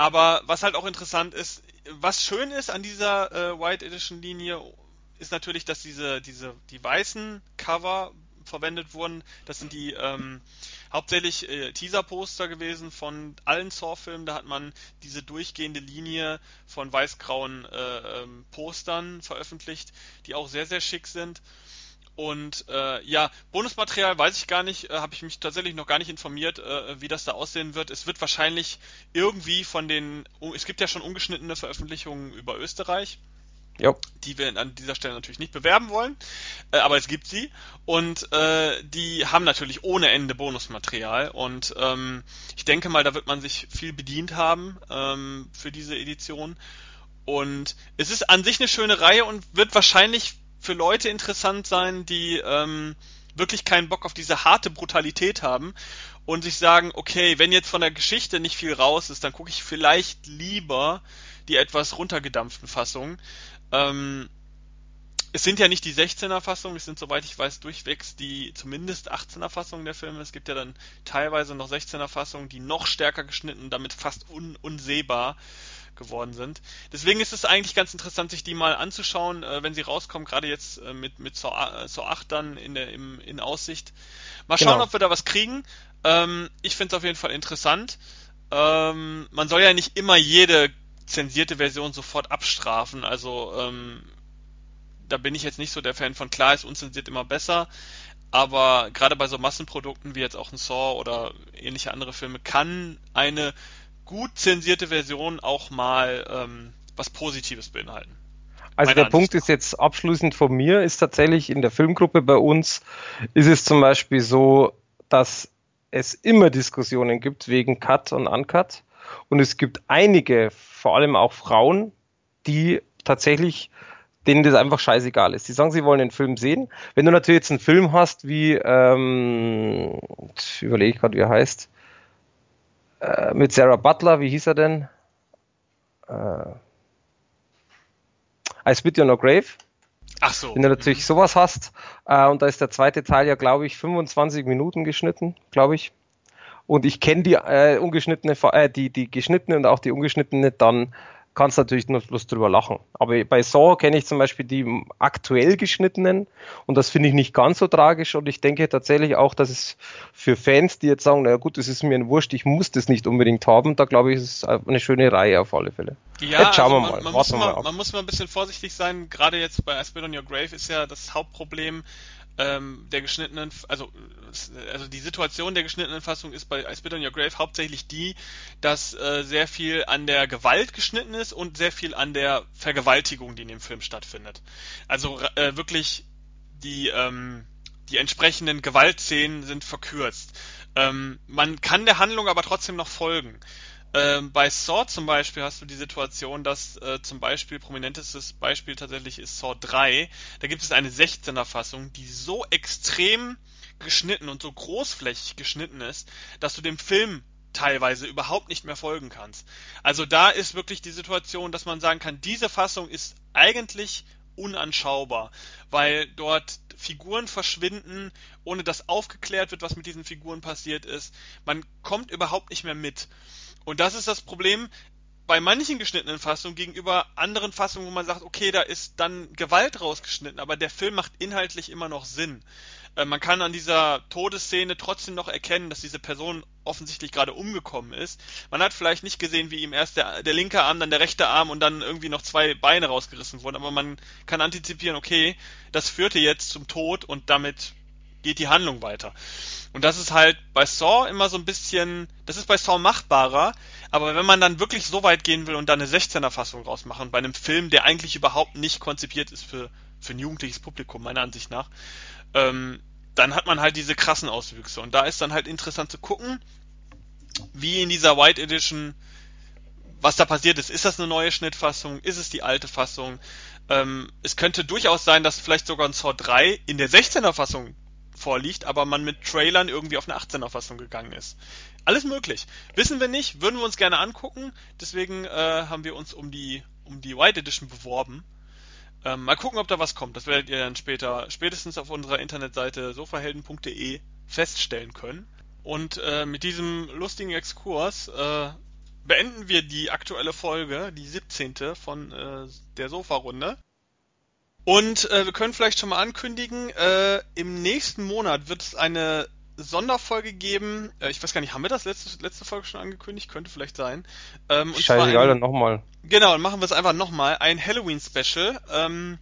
aber was halt auch interessant ist, was schön ist an dieser äh, White Edition Linie, ist natürlich, dass diese, diese, die weißen Cover verwendet wurden. Das sind die ähm, hauptsächlich äh, Teaser-Poster gewesen von allen Saw-Filmen. Da hat man diese durchgehende Linie von weiß-grauen äh, ähm, Postern veröffentlicht, die auch sehr, sehr schick sind. Und äh, ja, Bonusmaterial weiß ich gar nicht, äh, habe ich mich tatsächlich noch gar nicht informiert, äh, wie das da aussehen wird. Es wird wahrscheinlich irgendwie von den, es gibt ja schon ungeschnittene Veröffentlichungen über Österreich, Ja. die wir an dieser Stelle natürlich nicht bewerben wollen, äh, aber es gibt sie und äh, die haben natürlich ohne Ende Bonusmaterial und ähm, ich denke mal, da wird man sich viel bedient haben ähm, für diese Edition und es ist an sich eine schöne Reihe und wird wahrscheinlich für Leute interessant sein, die ähm, wirklich keinen Bock auf diese harte Brutalität haben und sich sagen, okay, wenn jetzt von der Geschichte nicht viel raus ist, dann gucke ich vielleicht lieber die etwas runtergedampften Fassungen. Ähm, es sind ja nicht die 16er Fassungen, es sind soweit ich weiß durchwegs die zumindest 18er Fassungen der Filme. Es gibt ja dann teilweise noch 16er Fassungen, die noch stärker geschnitten damit fast un unsehbar geworden sind. Deswegen ist es eigentlich ganz interessant, sich die mal anzuschauen, äh, wenn sie rauskommen, gerade jetzt äh, mit, mit Saw, äh, Saw 8 dann in, der, im, in Aussicht. Mal schauen, Genau. ob wir da was kriegen. Ähm, ich finde es auf jeden Fall interessant. Ähm, man soll ja nicht immer jede zensierte Version sofort abstrafen, also ähm, da bin ich jetzt nicht so der Fan von. Klar ist unzensiert immer besser, aber gerade bei so Massenprodukten wie jetzt auch ein Saw oder ähnliche andere Filme kann eine gut zensierte Version auch mal ähm, was Positives beinhalten. Also der Ansicht Punkt ist jetzt abschließend von mir, ist tatsächlich in der Filmgruppe bei uns, ist es zum Beispiel so, dass es immer Diskussionen gibt wegen Cut und Uncut. Und es gibt einige, vor allem auch Frauen, die tatsächlich, denen das einfach scheißegal ist. Die sagen, sie wollen den Film sehen. Wenn du natürlich jetzt einen Film hast, wie, ähm, ich überlege gerade, wie er heißt, äh, mit Sarah Butler, wie hieß er denn? Äh, I Spit You on a Grave. Ach so. Wenn du natürlich sowas hast, äh, und da ist der zweite Teil ja, glaube ich, 25 Minuten geschnitten, glaube ich. Und ich kenne die äh, ungeschnittene, äh, die, die geschnittene und auch die ungeschnittene, dann kannst du natürlich nur bloß drüber lachen. Aber bei Saw kenne ich zum Beispiel die aktuell geschnittenen und das finde ich nicht ganz so tragisch und ich denke tatsächlich auch, dass es für Fans, die jetzt sagen, naja gut, das ist mir ein Wurscht, ich muss das nicht unbedingt haben, da glaube ich, ist es eine schöne Reihe auf alle Fälle. Ja, Jetzt schauen also wir man, mal, man, muss wir mal, man muss mal ein bisschen vorsichtig sein. Gerade jetzt bei I Spit on Your Grave ist ja das Hauptproblem ähm, der geschnittenen, also, äh, also die Situation der geschnittenen Fassung ist bei I Spit on Your Grave hauptsächlich die, dass äh, sehr viel an der Gewalt geschnitten ist und sehr viel an der Vergewaltigung, die in dem Film stattfindet. Also äh, wirklich die ähm, die entsprechenden Gewaltszenen sind verkürzt. Ähm, man kann der Handlung aber trotzdem noch folgen. Ähm, bei Saw zum Beispiel hast du die Situation, dass äh, zum Beispiel prominentestes Beispiel tatsächlich ist Saw 3. Da gibt es eine 16er Fassung, die so extrem geschnitten und so großflächig geschnitten ist, dass du dem Film teilweise überhaupt nicht mehr folgen kannst. Also da ist wirklich die Situation, dass man sagen kann, diese Fassung ist eigentlich unanschaubar, weil dort Figuren verschwinden, ohne dass aufgeklärt wird, was mit diesen Figuren passiert ist. Man kommt überhaupt nicht mehr mit. Und das ist das Problem bei manchen geschnittenen Fassungen gegenüber anderen Fassungen, wo man sagt, okay, da ist dann Gewalt rausgeschnitten, aber der Film macht inhaltlich immer noch Sinn. Äh, man kann an dieser Todesszene trotzdem noch erkennen, dass diese Person offensichtlich gerade umgekommen ist. Man hat vielleicht nicht gesehen, wie ihm erst der, der linke Arm, dann der rechte Arm und dann irgendwie noch zwei Beine rausgerissen wurden, aber man kann antizipieren, okay, das führte jetzt zum Tod und damit geht die Handlung weiter. Und das ist halt bei Saw immer so ein bisschen, das ist bei Saw machbarer, aber wenn man dann wirklich so weit gehen will und da eine 16er Fassung rausmachen, bei einem Film, der eigentlich überhaupt nicht konzipiert ist für, für ein jugendliches Publikum, meiner Ansicht nach, ähm, dann hat man halt diese krassen Auswüchse. Und da ist dann halt interessant zu gucken, wie in dieser White Edition, was da passiert ist. Ist das eine neue Schnittfassung? Ist es die alte Fassung? Ähm, es könnte durchaus sein, dass vielleicht sogar ein Saw 3 in der 16er Fassung vorliegt, aber man mit Trailern irgendwie auf eine 18er Fassung gegangen ist. Alles möglich. Wissen wir nicht, würden wir uns gerne angucken. Deswegen äh, haben wir uns um die um die White Edition beworben. Ähm, mal gucken, ob da was kommt. Das werdet ihr dann später, spätestens auf unserer Internetseite sofahelden.de feststellen können. Und äh, mit diesem lustigen Exkurs äh, beenden wir die aktuelle Folge, die 17. von äh, der Sofa-Runde. Und äh, wir können vielleicht schon mal ankündigen, äh, im nächsten Monat wird es eine Sonderfolge geben. Äh, ich weiß gar nicht, haben wir das letzte, letzte Folge schon angekündigt? Könnte vielleicht sein. Ähm, Scheißegal, dann nochmal. Genau, dann machen wir es einfach nochmal. Ein Halloween-Special, ähm,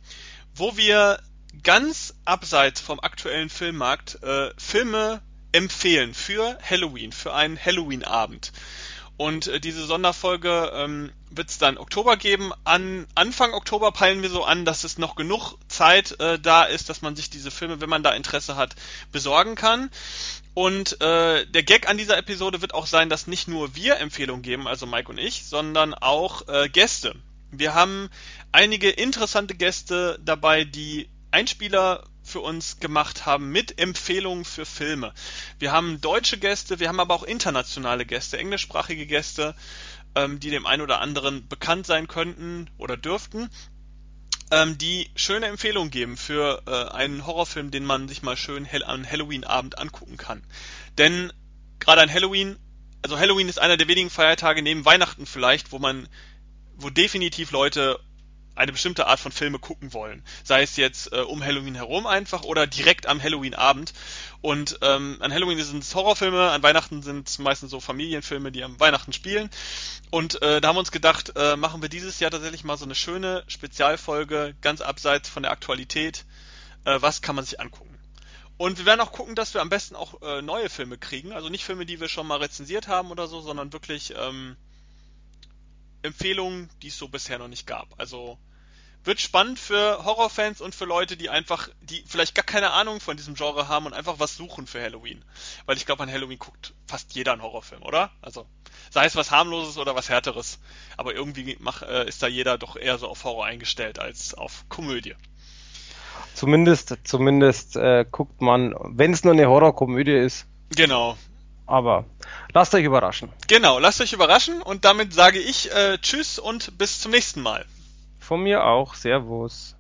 wo wir ganz abseits vom aktuellen Filmmarkt äh, Filme empfehlen für Halloween, für einen Halloween-Abend. Und äh, diese Sonderfolge ähm, wird es dann Oktober geben. An Anfang Oktober peilen wir so an, dass es noch genug Zeit äh, da ist, dass man sich diese Filme, wenn man da Interesse hat, besorgen kann. Und äh, der Gag an dieser Episode wird auch sein, dass nicht nur wir Empfehlungen geben, also Mike und ich, sondern auch äh, Gäste. Wir haben einige interessante Gäste dabei, die Einspieler für uns gemacht haben mit Empfehlungen für Filme. Wir haben deutsche Gäste, wir haben aber auch internationale Gäste, englischsprachige Gäste, ähm, die dem einen oder anderen bekannt sein könnten oder dürften, ähm, die schöne Empfehlungen geben für äh, einen Horrorfilm, den man sich mal schön hell an Halloween-Abend angucken kann. Denn gerade an Halloween, also Halloween ist einer der wenigen Feiertage neben Weihnachten vielleicht, wo man, wo definitiv Leute eine bestimmte Art von Filme gucken wollen. Sei es jetzt äh, um Halloween herum einfach oder direkt am Halloween-Abend. Und ähm, an Halloween sind es Horrorfilme, an Weihnachten sind es meistens so Familienfilme, die am Weihnachten spielen. Und äh, da haben wir uns gedacht, äh, machen wir dieses Jahr tatsächlich mal so eine schöne Spezialfolge, ganz abseits von der Aktualität. Äh, was kann man sich angucken? Und wir werden auch gucken, dass wir am besten auch äh, neue Filme kriegen. Also nicht Filme, die wir schon mal rezensiert haben oder so, sondern wirklich ähm, Empfehlungen, die es so bisher noch nicht gab. Also wird spannend für Horrorfans und für Leute, die einfach, die vielleicht gar keine Ahnung von diesem Genre haben und einfach was suchen für Halloween. Weil ich glaube, an Halloween guckt fast jeder einen Horrorfilm, oder? Also, sei es was harmloses oder was härteres. Aber irgendwie mach, äh, ist da jeder doch eher so auf Horror eingestellt als auf Komödie. Zumindest, zumindest äh, guckt man, wenn es nur eine Horrorkomödie ist. Genau. Aber lasst euch überraschen. Genau, lasst euch überraschen und damit sage ich äh, Tschüss und bis zum nächsten Mal. Von mir auch. Servus.